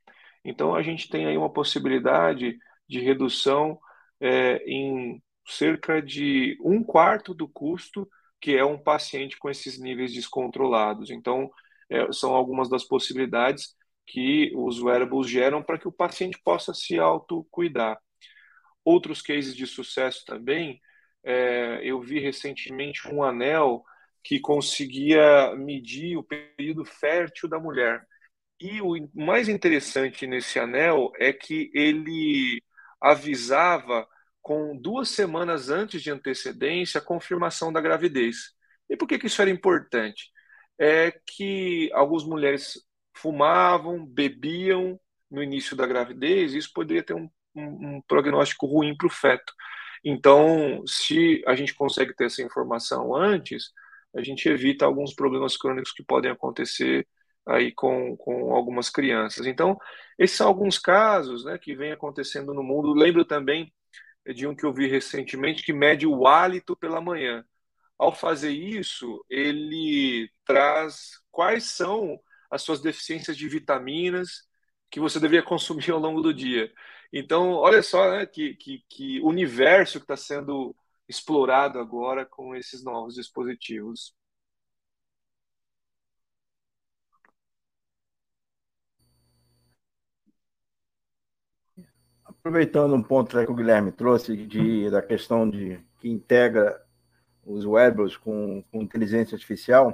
Então, a gente tem aí uma possibilidade de redução é, em cerca de um quarto do custo que é um paciente com esses níveis descontrolados. Então, é, são algumas das possibilidades que os wearables geram para que o paciente possa se autocuidar. Outros cases de sucesso também, é, eu vi recentemente um anel que conseguia medir o período fértil da mulher. E o mais interessante nesse anel é que ele avisava com duas semanas antes de antecedência a confirmação da gravidez. E por que, que isso era importante? É que algumas mulheres fumavam, bebiam no início da gravidez, e isso poderia ter um, um, um prognóstico ruim para o feto. Então, se a gente consegue ter essa informação antes, a gente evita alguns problemas crônicos que podem acontecer aí com, com algumas crianças. Então, esses são alguns casos né, que vêm acontecendo no mundo. Lembro também de um que eu vi recentemente que mede o hálito pela manhã. Ao fazer isso, ele traz quais são as suas deficiências de vitaminas que você deveria consumir ao longo do dia. Então, olha só né, que, que, que universo que está sendo explorado agora com esses novos dispositivos. Aproveitando um ponto que o Guilherme trouxe de, da questão de que integra os wearables com, com inteligência artificial,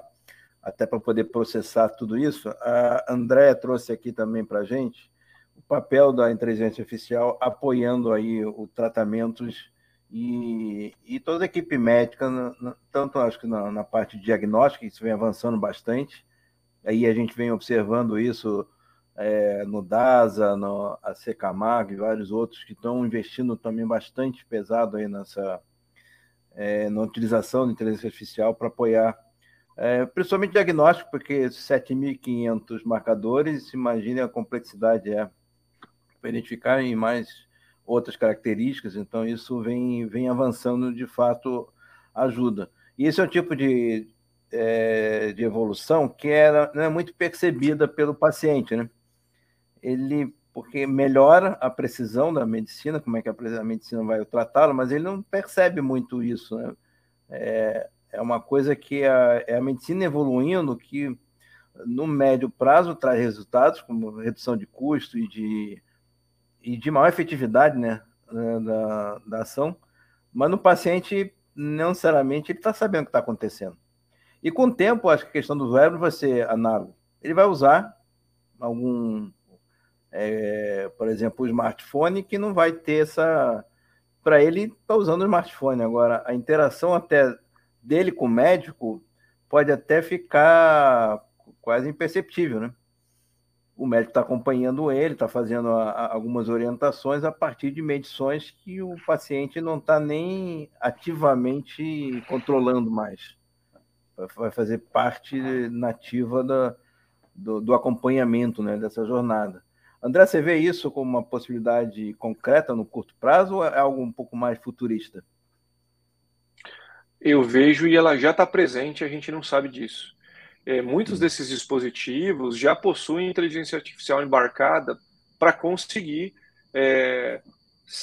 até para poder processar tudo isso, a Andréa trouxe aqui também para a gente o papel da inteligência artificial apoiando aí o tratamentos e, e toda a equipe médica, tanto acho que na, na parte diagnóstica, isso vem avançando bastante, aí a gente vem observando isso é, no DASA, no AC e vários outros que estão investindo também bastante pesado aí nessa é, na utilização da inteligência artificial para apoiar é, principalmente diagnóstico, porque 7.500 marcadores, imagine a complexidade é identificar em mais outras características, então isso vem, vem avançando de fato ajuda. E esse é um tipo de, é, de evolução que era, não é muito percebida pelo paciente, né? Ele porque melhora a precisão da medicina, como é que a medicina vai tratá-lo, mas ele não percebe muito isso. Né? É, é uma coisa que a, é a medicina evoluindo que no médio prazo traz resultados, como redução de custo e de, e de maior efetividade né, da, da ação, mas no paciente, não necessariamente, ele está sabendo o que está acontecendo. E com o tempo, acho que a questão do verbo vai ser análogo. Ele vai usar algum é, por exemplo, o smartphone, que não vai ter essa. Para ele, está usando o smartphone. Agora, a interação até dele com o médico pode até ficar quase imperceptível, né? O médico está acompanhando ele, está fazendo a, a, algumas orientações a partir de medições que o paciente não está nem ativamente controlando mais. Vai fazer parte nativa da, do, do acompanhamento né, dessa jornada. André, você vê isso como uma possibilidade concreta no curto prazo ou é algo um pouco mais futurista? Eu vejo e ela já está presente, a gente não sabe disso. É, muitos desses dispositivos já possuem inteligência artificial embarcada para conseguir é,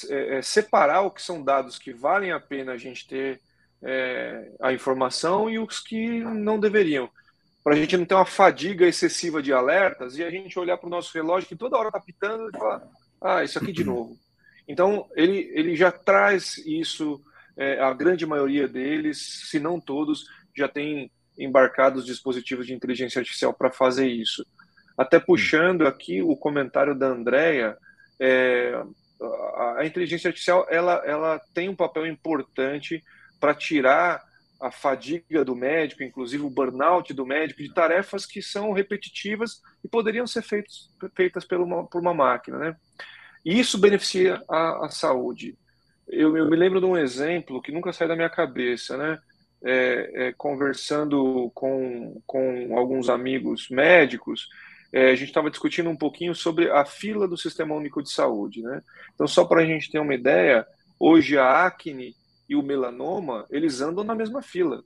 é, é, separar o que são dados que valem a pena a gente ter é, a informação e os que não deveriam para a gente não ter uma fadiga excessiva de alertas e a gente olhar para o nosso relógio que toda hora está pitando e falar, ah, isso aqui de novo. Então, ele, ele já traz isso, é, a grande maioria deles, se não todos, já tem embarcados dispositivos de inteligência artificial para fazer isso. Até puxando aqui o comentário da Andrea, é, a, a inteligência artificial ela, ela tem um papel importante para tirar a fadiga do médico, inclusive o burnout do médico, de tarefas que são repetitivas e poderiam ser feitos, feitas por uma, por uma máquina. Né? E isso beneficia a, a saúde. Eu, eu, me lembro de um exemplo que nunca sai da minha cabeça, né? É, é, conversando com, com alguns amigos médicos, é, a gente estava discutindo um pouquinho sobre a fila do Sistema Único de Saúde. Né? Então, só para a gente ter uma ideia, hoje a acne e o melanoma, eles andam na mesma fila.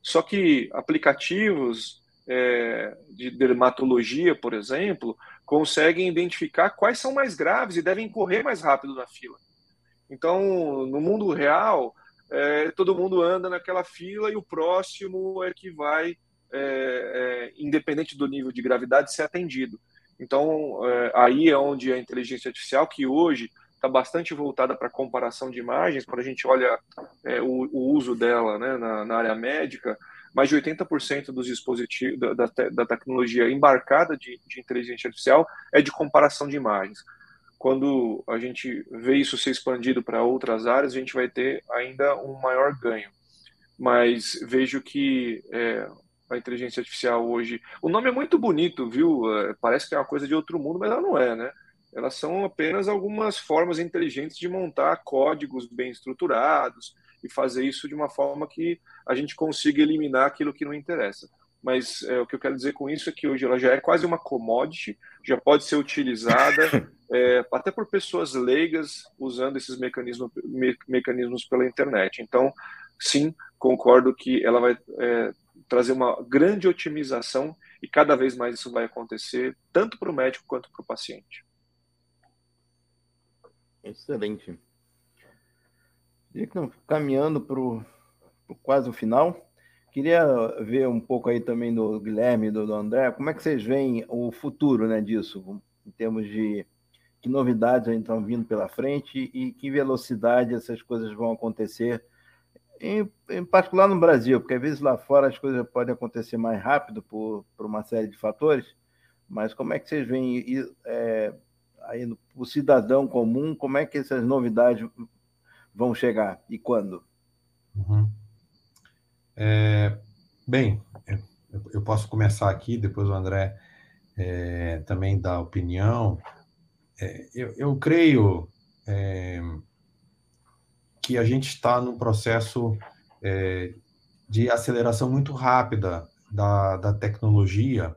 Só que aplicativos é, de dermatologia, por exemplo, conseguem identificar quais são mais graves e devem correr mais rápido na fila. Então, no mundo real, é, todo mundo anda naquela fila e o próximo é que vai, é, é independente do nível de gravidade, ser atendido. Então, é, aí é onde a inteligência artificial, que hoje está bastante voltada para comparação de imagens, quando a gente olha é, o, o, uso dela né, na, na, área médica, mais de 80% dos dispositivos da, da, da tecnologia embarcada de, de, inteligência artificial é de comparação de imagens. Quando a gente vê isso ser expandido para outras áreas, a gente vai ter ainda um maior ganho. Mas vejo que é, a inteligência artificial hoje. O nome é muito bonito, viu? É, parece que é uma coisa de outro mundo, mas ela não é, né? Elas são apenas algumas formas inteligentes de montar códigos bem estruturados e fazer isso de uma forma que a gente consiga eliminar aquilo que não interessa. Mas é, o que eu quero dizer com isso é que hoje ela já é quase uma commodity, já pode ser utilizada é, até por pessoas leigas usando esses mecanismos, me, mecanismos pela internet. Então, sim, concordo que ela vai é, trazer uma grande otimização e cada vez mais isso vai acontecer, tanto para o médico quanto para o paciente. Excelente. Caminhando para quase o final, queria ver um pouco aí também do Guilherme e do, do André, como é que vocês veem o futuro né, disso, em termos de que novidades estão vindo pela frente e que velocidade essas coisas vão acontecer, em, em, particular no Brasil, porque às vezes lá fora as coisas podem acontecer mais rápido por, por uma série de fatores, mas como é que vocês veem é, aí o cidadão comum, como é que essas novidades vão chegar e quando? Uhum. É, bem, eu posso começar aqui, depois o André é, também dá opinião. É, eu, eu, creio é, que a gente está num processo é, de aceleração muito rápida da, da tecnologia,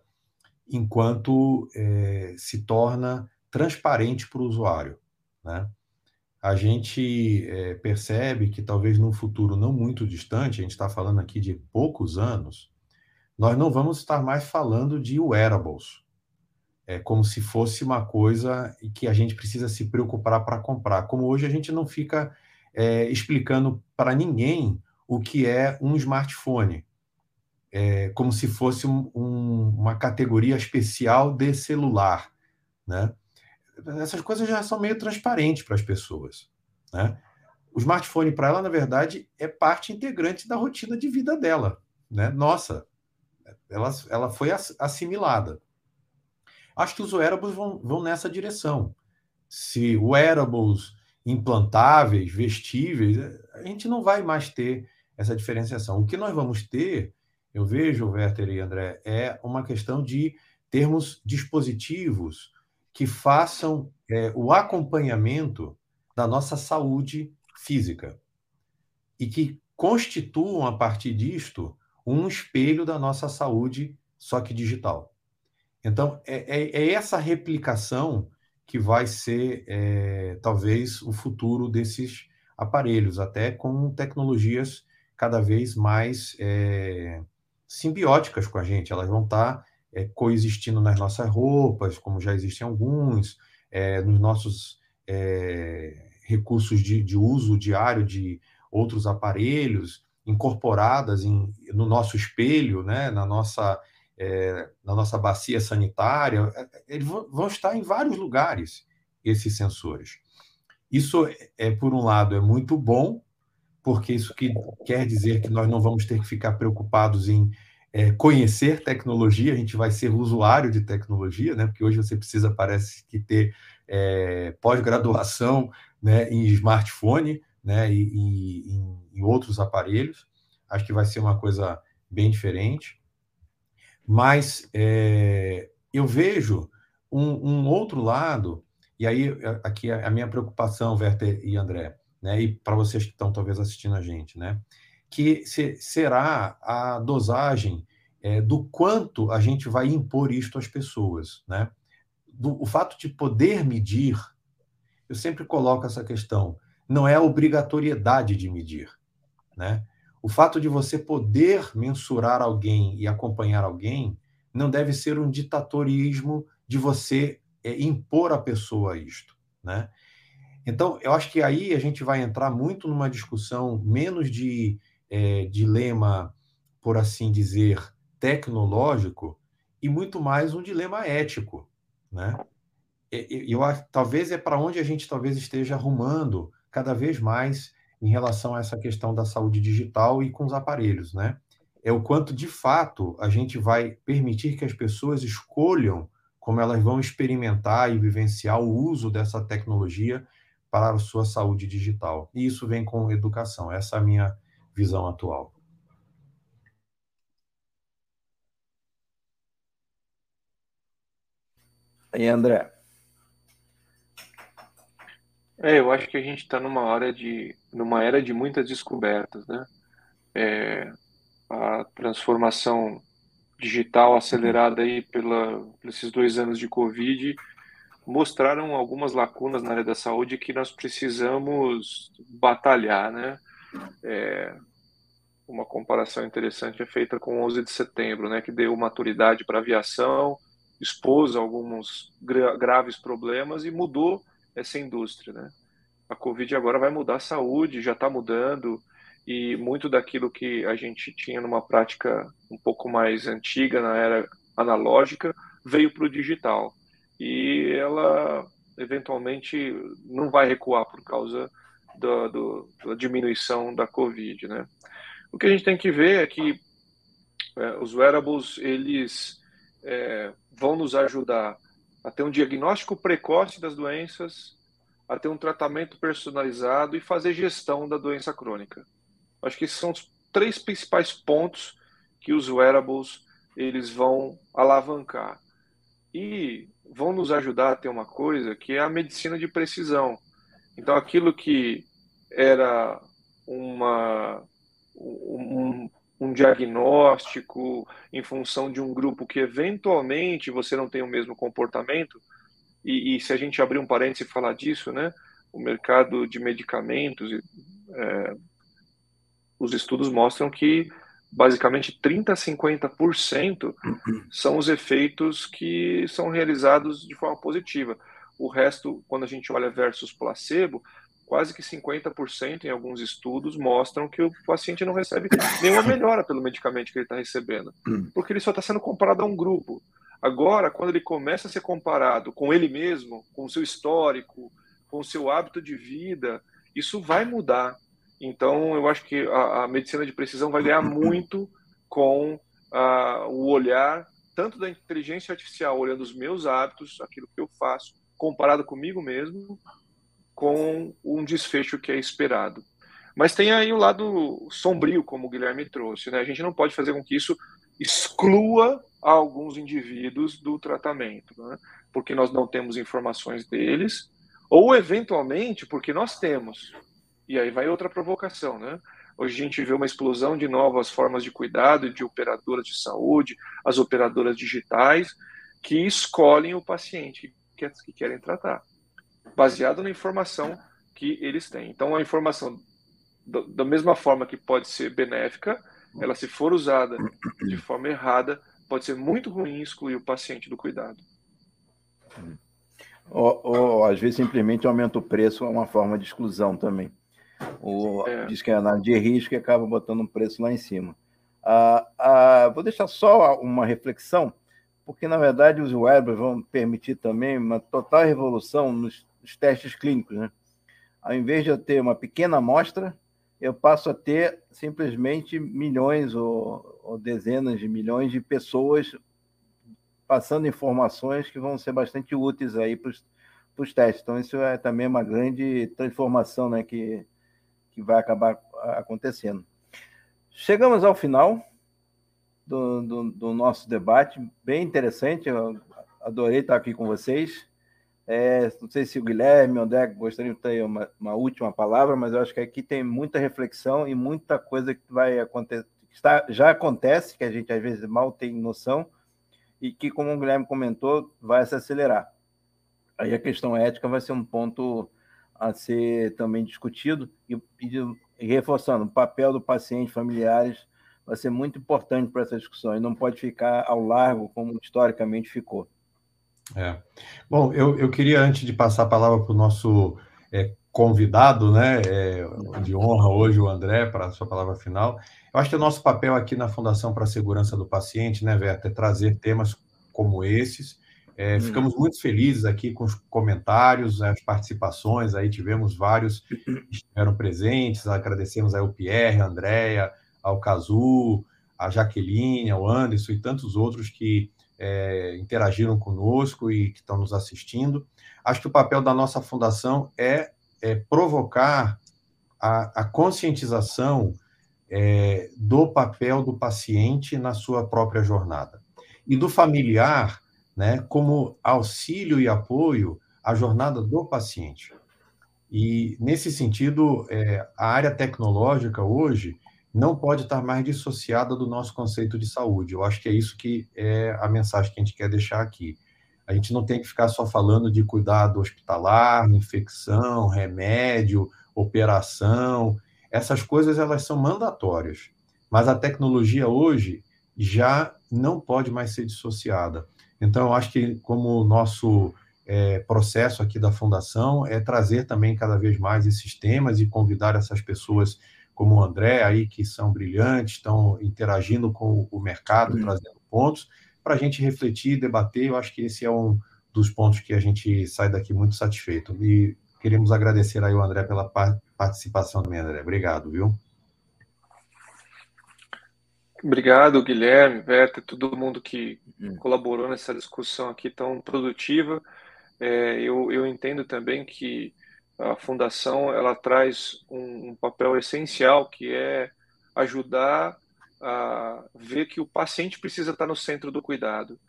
enquanto é, se torna transparente para o usuário. Né? A gente é, percebe que talvez num futuro não muito distante, a gente está falando aqui de poucos anos, nós não vamos estar mais falando de wearables, é como se fosse uma coisa que a gente precisa se preocupar para comprar. Como hoje a gente não fica é, explicando para ninguém o que é um smartphone, é, como se fosse um, um, uma categoria especial de celular, né? Essas coisas já são meio transparentes para as pessoas. Né? O smartphone, para ela, na verdade, é parte integrante da rotina de vida dela. Né? Nossa, ela, ela foi assimilada. Acho que os wearables vão, vão nessa direção. Se wearables implantáveis, vestíveis, a gente não vai mais ter essa diferenciação. O que nós vamos ter, eu vejo, Werther e André, é uma questão de termos dispositivos que façam é, o acompanhamento da nossa saúde física e que constituam, a partir disto, um espelho da nossa saúde, só que digital. Então, é, é, é essa replicação que vai ser, é, talvez, o futuro desses aparelhos, até com tecnologias cada vez mais é, simbióticas com a gente. Elas vão estar é, coexistindo nas nossas roupas, como já existem alguns, é, nos nossos é, recursos de, de, uso diário de outros aparelhos, incorporadas em, no nosso espelho, né, na, nossa, é, na nossa bacia sanitária. É, eles vão estar em vários lugares, esses sensores. Isso, é, por um lado, é muito bom, porque isso que quer dizer que nós não vamos ter que ficar preocupados em é, conhecer tecnologia, a gente vai ser usuário de tecnologia, né? Porque hoje você precisa, parece que ter é, pós-graduação né, em smartphone, né? E, e em, em, outros aparelhos. Acho que vai ser uma coisa bem diferente. Mas é, eu vejo um, um, outro lado, e aí aqui a minha preocupação, Werther e André, né, e para vocês que estão talvez assistindo a gente, né, que se, será a dosagem é, do quanto a gente vai impor isto às pessoas, né? Do, o fato de poder medir, eu sempre coloco essa questão, não é a obrigatoriedade de medir, né? O fato de você poder mensurar alguém e acompanhar alguém não deve ser um ditatorismo de você é, impor à pessoa isto, né? Então, eu acho que aí a gente vai entrar muito numa discussão menos de é, dilema, por assim dizer, tecnológico e muito mais um dilema ético, né? Eu, eu talvez é para onde a gente talvez esteja arrumando cada vez mais em relação a essa questão da saúde digital e com os aparelhos, né? É o quanto de fato a gente vai permitir que as pessoas escolham como elas vão experimentar e vivenciar o uso dessa tecnologia para a sua saúde digital. E isso vem com educação. Essa é a minha visão atual. E André? É, eu acho que a gente está numa hora de, numa era de muitas descobertas, né? É, a transformação digital acelerada aí pela, esses dois anos de Covid mostraram algumas lacunas na área da saúde que nós precisamos batalhar, né? É, uma comparação interessante é feita com 11 de setembro, né, que deu maturidade para a aviação, expôs alguns gra graves problemas e mudou essa indústria. Né? A Covid agora vai mudar a saúde, já está mudando, e muito daquilo que a gente tinha numa prática um pouco mais antiga, na era analógica, veio para o digital. E ela, eventualmente, não vai recuar por causa do, da diminuição da Covid. Né? O que a gente tem que ver é que é, os wearables, eles é, vão nos ajudar a ter um diagnóstico precoce das doenças, a ter um tratamento personalizado e fazer gestão da doença crônica. Acho que esses são os três principais pontos que os wearables eles vão alavancar e vão nos ajudar a ter uma coisa que é a medicina de precisão. Então, aquilo que era uma um, um diagnóstico em função de um grupo que eventualmente você não tem o mesmo comportamento, e, e se a gente abrir um parênteses e falar disso, né, o mercado de medicamentos, é, os estudos mostram que basicamente 30 a 50% são os efeitos que são realizados de forma positiva. O resto, quando a gente olha versus placebo, quase que 50% em alguns estudos mostram que o paciente não recebe nenhuma melhora pelo medicamento que ele está recebendo, hum. porque ele só está sendo comparado a um grupo. Agora, quando ele começa a ser comparado com ele mesmo, com o seu histórico, com o seu hábito de vida, isso vai mudar. Então, eu acho que a, a medicina de precisão vai ganhar muito com o olhar tanto da inteligência artificial, olhando os meus hábitos, aquilo que eu faço, comparado comigo mesmo, com um desfecho que é esperado. Mas tem aí o lado sombrio, como o Guilherme trouxe. Né? A gente não pode fazer com que isso exclua alguns indivíduos do tratamento, né? porque nós não temos informações deles, ou eventualmente porque nós temos. E aí vai outra provocação, né? Hoje a gente vê uma explosão de novas formas de cuidado, de operadoras de saúde, as operadoras digitais, que escolhem o paciente que, que querem tratar baseado na informação que eles têm. Então, a informação, da mesma forma que pode ser benéfica, ela, se for usada de forma errada, pode ser muito ruim excluir o paciente do cuidado. Ou, ou às vezes simplesmente aumenta o preço, é uma forma de exclusão também. O, é. Diz que é análise de risco e acaba botando um preço lá em cima. Ah, ah, vou deixar só uma reflexão, porque na verdade os wearables vão permitir também uma total revolução nos os testes clínicos. Né? Ao invés de eu ter uma pequena amostra, eu passo a ter simplesmente milhões ou, ou dezenas de milhões de pessoas passando informações que vão ser bastante úteis aí para os testes. Então, isso é também uma grande transformação né, que, que vai acabar acontecendo. chegamos ao final do, do, do, nosso debate, bem interessante. Eu adorei estar aqui com vocês. É, não sei se o Guilherme o André gostariam de ter uma, uma, última palavra, mas eu acho que aqui tem muita reflexão e muita coisa que vai acontecer, está, já acontece, que a gente às vezes mal tem noção, e que, como o Guilherme comentou, vai se acelerar. Aí a questão ética vai ser um ponto a ser também discutido e, e reforçando o papel do paciente, familiares, vai ser muito importante para essa discussão e não pode ficar ao largo como historicamente ficou. É. Bom, eu, eu queria, antes de passar a palavra para o nosso é, convidado, né, é, de honra hoje, o André, para a sua palavra final, eu acho que o nosso papel aqui na Fundação para a Segurança do Paciente, né, Verta, é trazer temas como esses. É, hum. Ficamos muito felizes aqui com os comentários, as participações, aí tivemos vários que estiveram presentes, agradecemos ao Pierre, a Andréia, ao Cazu, a Jaqueline, ao Anderson e tantos outros que é, interagiram conosco e que estão nos assistindo. Acho que o papel da nossa fundação é, é provocar a, a conscientização é, do papel do paciente na sua própria jornada e do familiar, né, como auxílio e apoio à jornada do paciente. E nesse sentido, é, a área tecnológica hoje não pode estar mais dissociada do nosso conceito de saúde. Eu acho que é isso que é a mensagem que a gente quer deixar aqui. A gente não tem que ficar só falando de cuidado hospitalar, infecção, remédio, operação. Essas coisas elas são mandatórias. Mas a tecnologia hoje já não pode mais ser dissociada. Então, eu acho que como o nosso é, processo aqui da fundação é trazer também cada vez mais esses temas e convidar essas pessoas como o André aí, que são brilhantes, estão interagindo com o mercado, uhum. trazendo pontos, para a gente refletir, debater. Eu acho que esse é um dos pontos que a gente sai daqui muito satisfeito. E queremos agradecer aí o André pela participação também, André. Obrigado, viu? Obrigado, Guilherme, Verta, todo mundo que uhum. colaborou nessa discussão aqui tão produtiva. É, eu, eu entendo também que a fundação ela traz um, um, papel essencial que é ajudar a ver que o paciente precisa estar no centro do cuidado.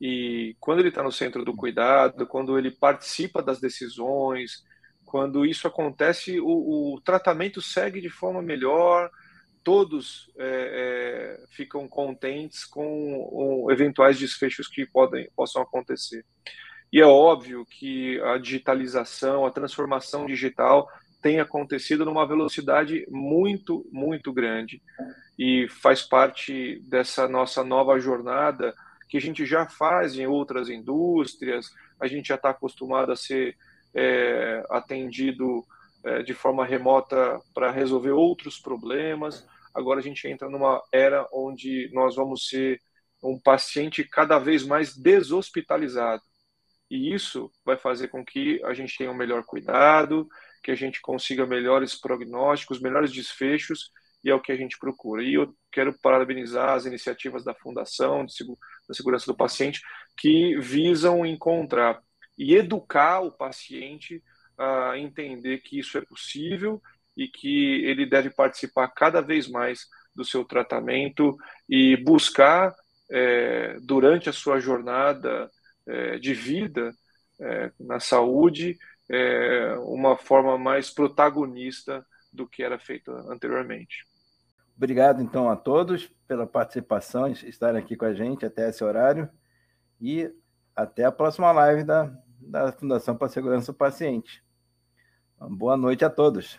E quando ele está no centro do cuidado quando ele participa das decisões quando isso acontece o, o tratamento segue de forma melhor todos é, é, ficam contentes com, com eventuais desfechos que podem possam acontecer e é óbvio que a digitalização, a transformação digital tem acontecido numa velocidade muito, muito grande. E faz parte dessa nossa nova jornada que a gente já faz em outras indústrias, a gente já está acostumado a ser é, atendido é, de forma remota para resolver outros problemas. Agora a gente entra numa era onde nós vamos ser um paciente cada vez mais deshospitalizado. E isso vai fazer com que a gente tenha um melhor cuidado, que a gente consiga melhores prognósticos, melhores desfechos, e é o que a gente procura. E eu quero parabenizar as iniciativas da Fundação da Segurança do Paciente, que visam encontrar e educar o paciente a entender que isso é possível e que ele deve participar cada vez mais do seu tratamento e buscar, é, durante a sua jornada é, de vida é, na saúde é, uma forma mais protagonista do que era feito anteriormente. Obrigado, então, a todos pela participação, estarem aqui com a gente até esse horário e até a próxima live da, da Fundação para a Segurança do Paciente. Uma boa noite a todos.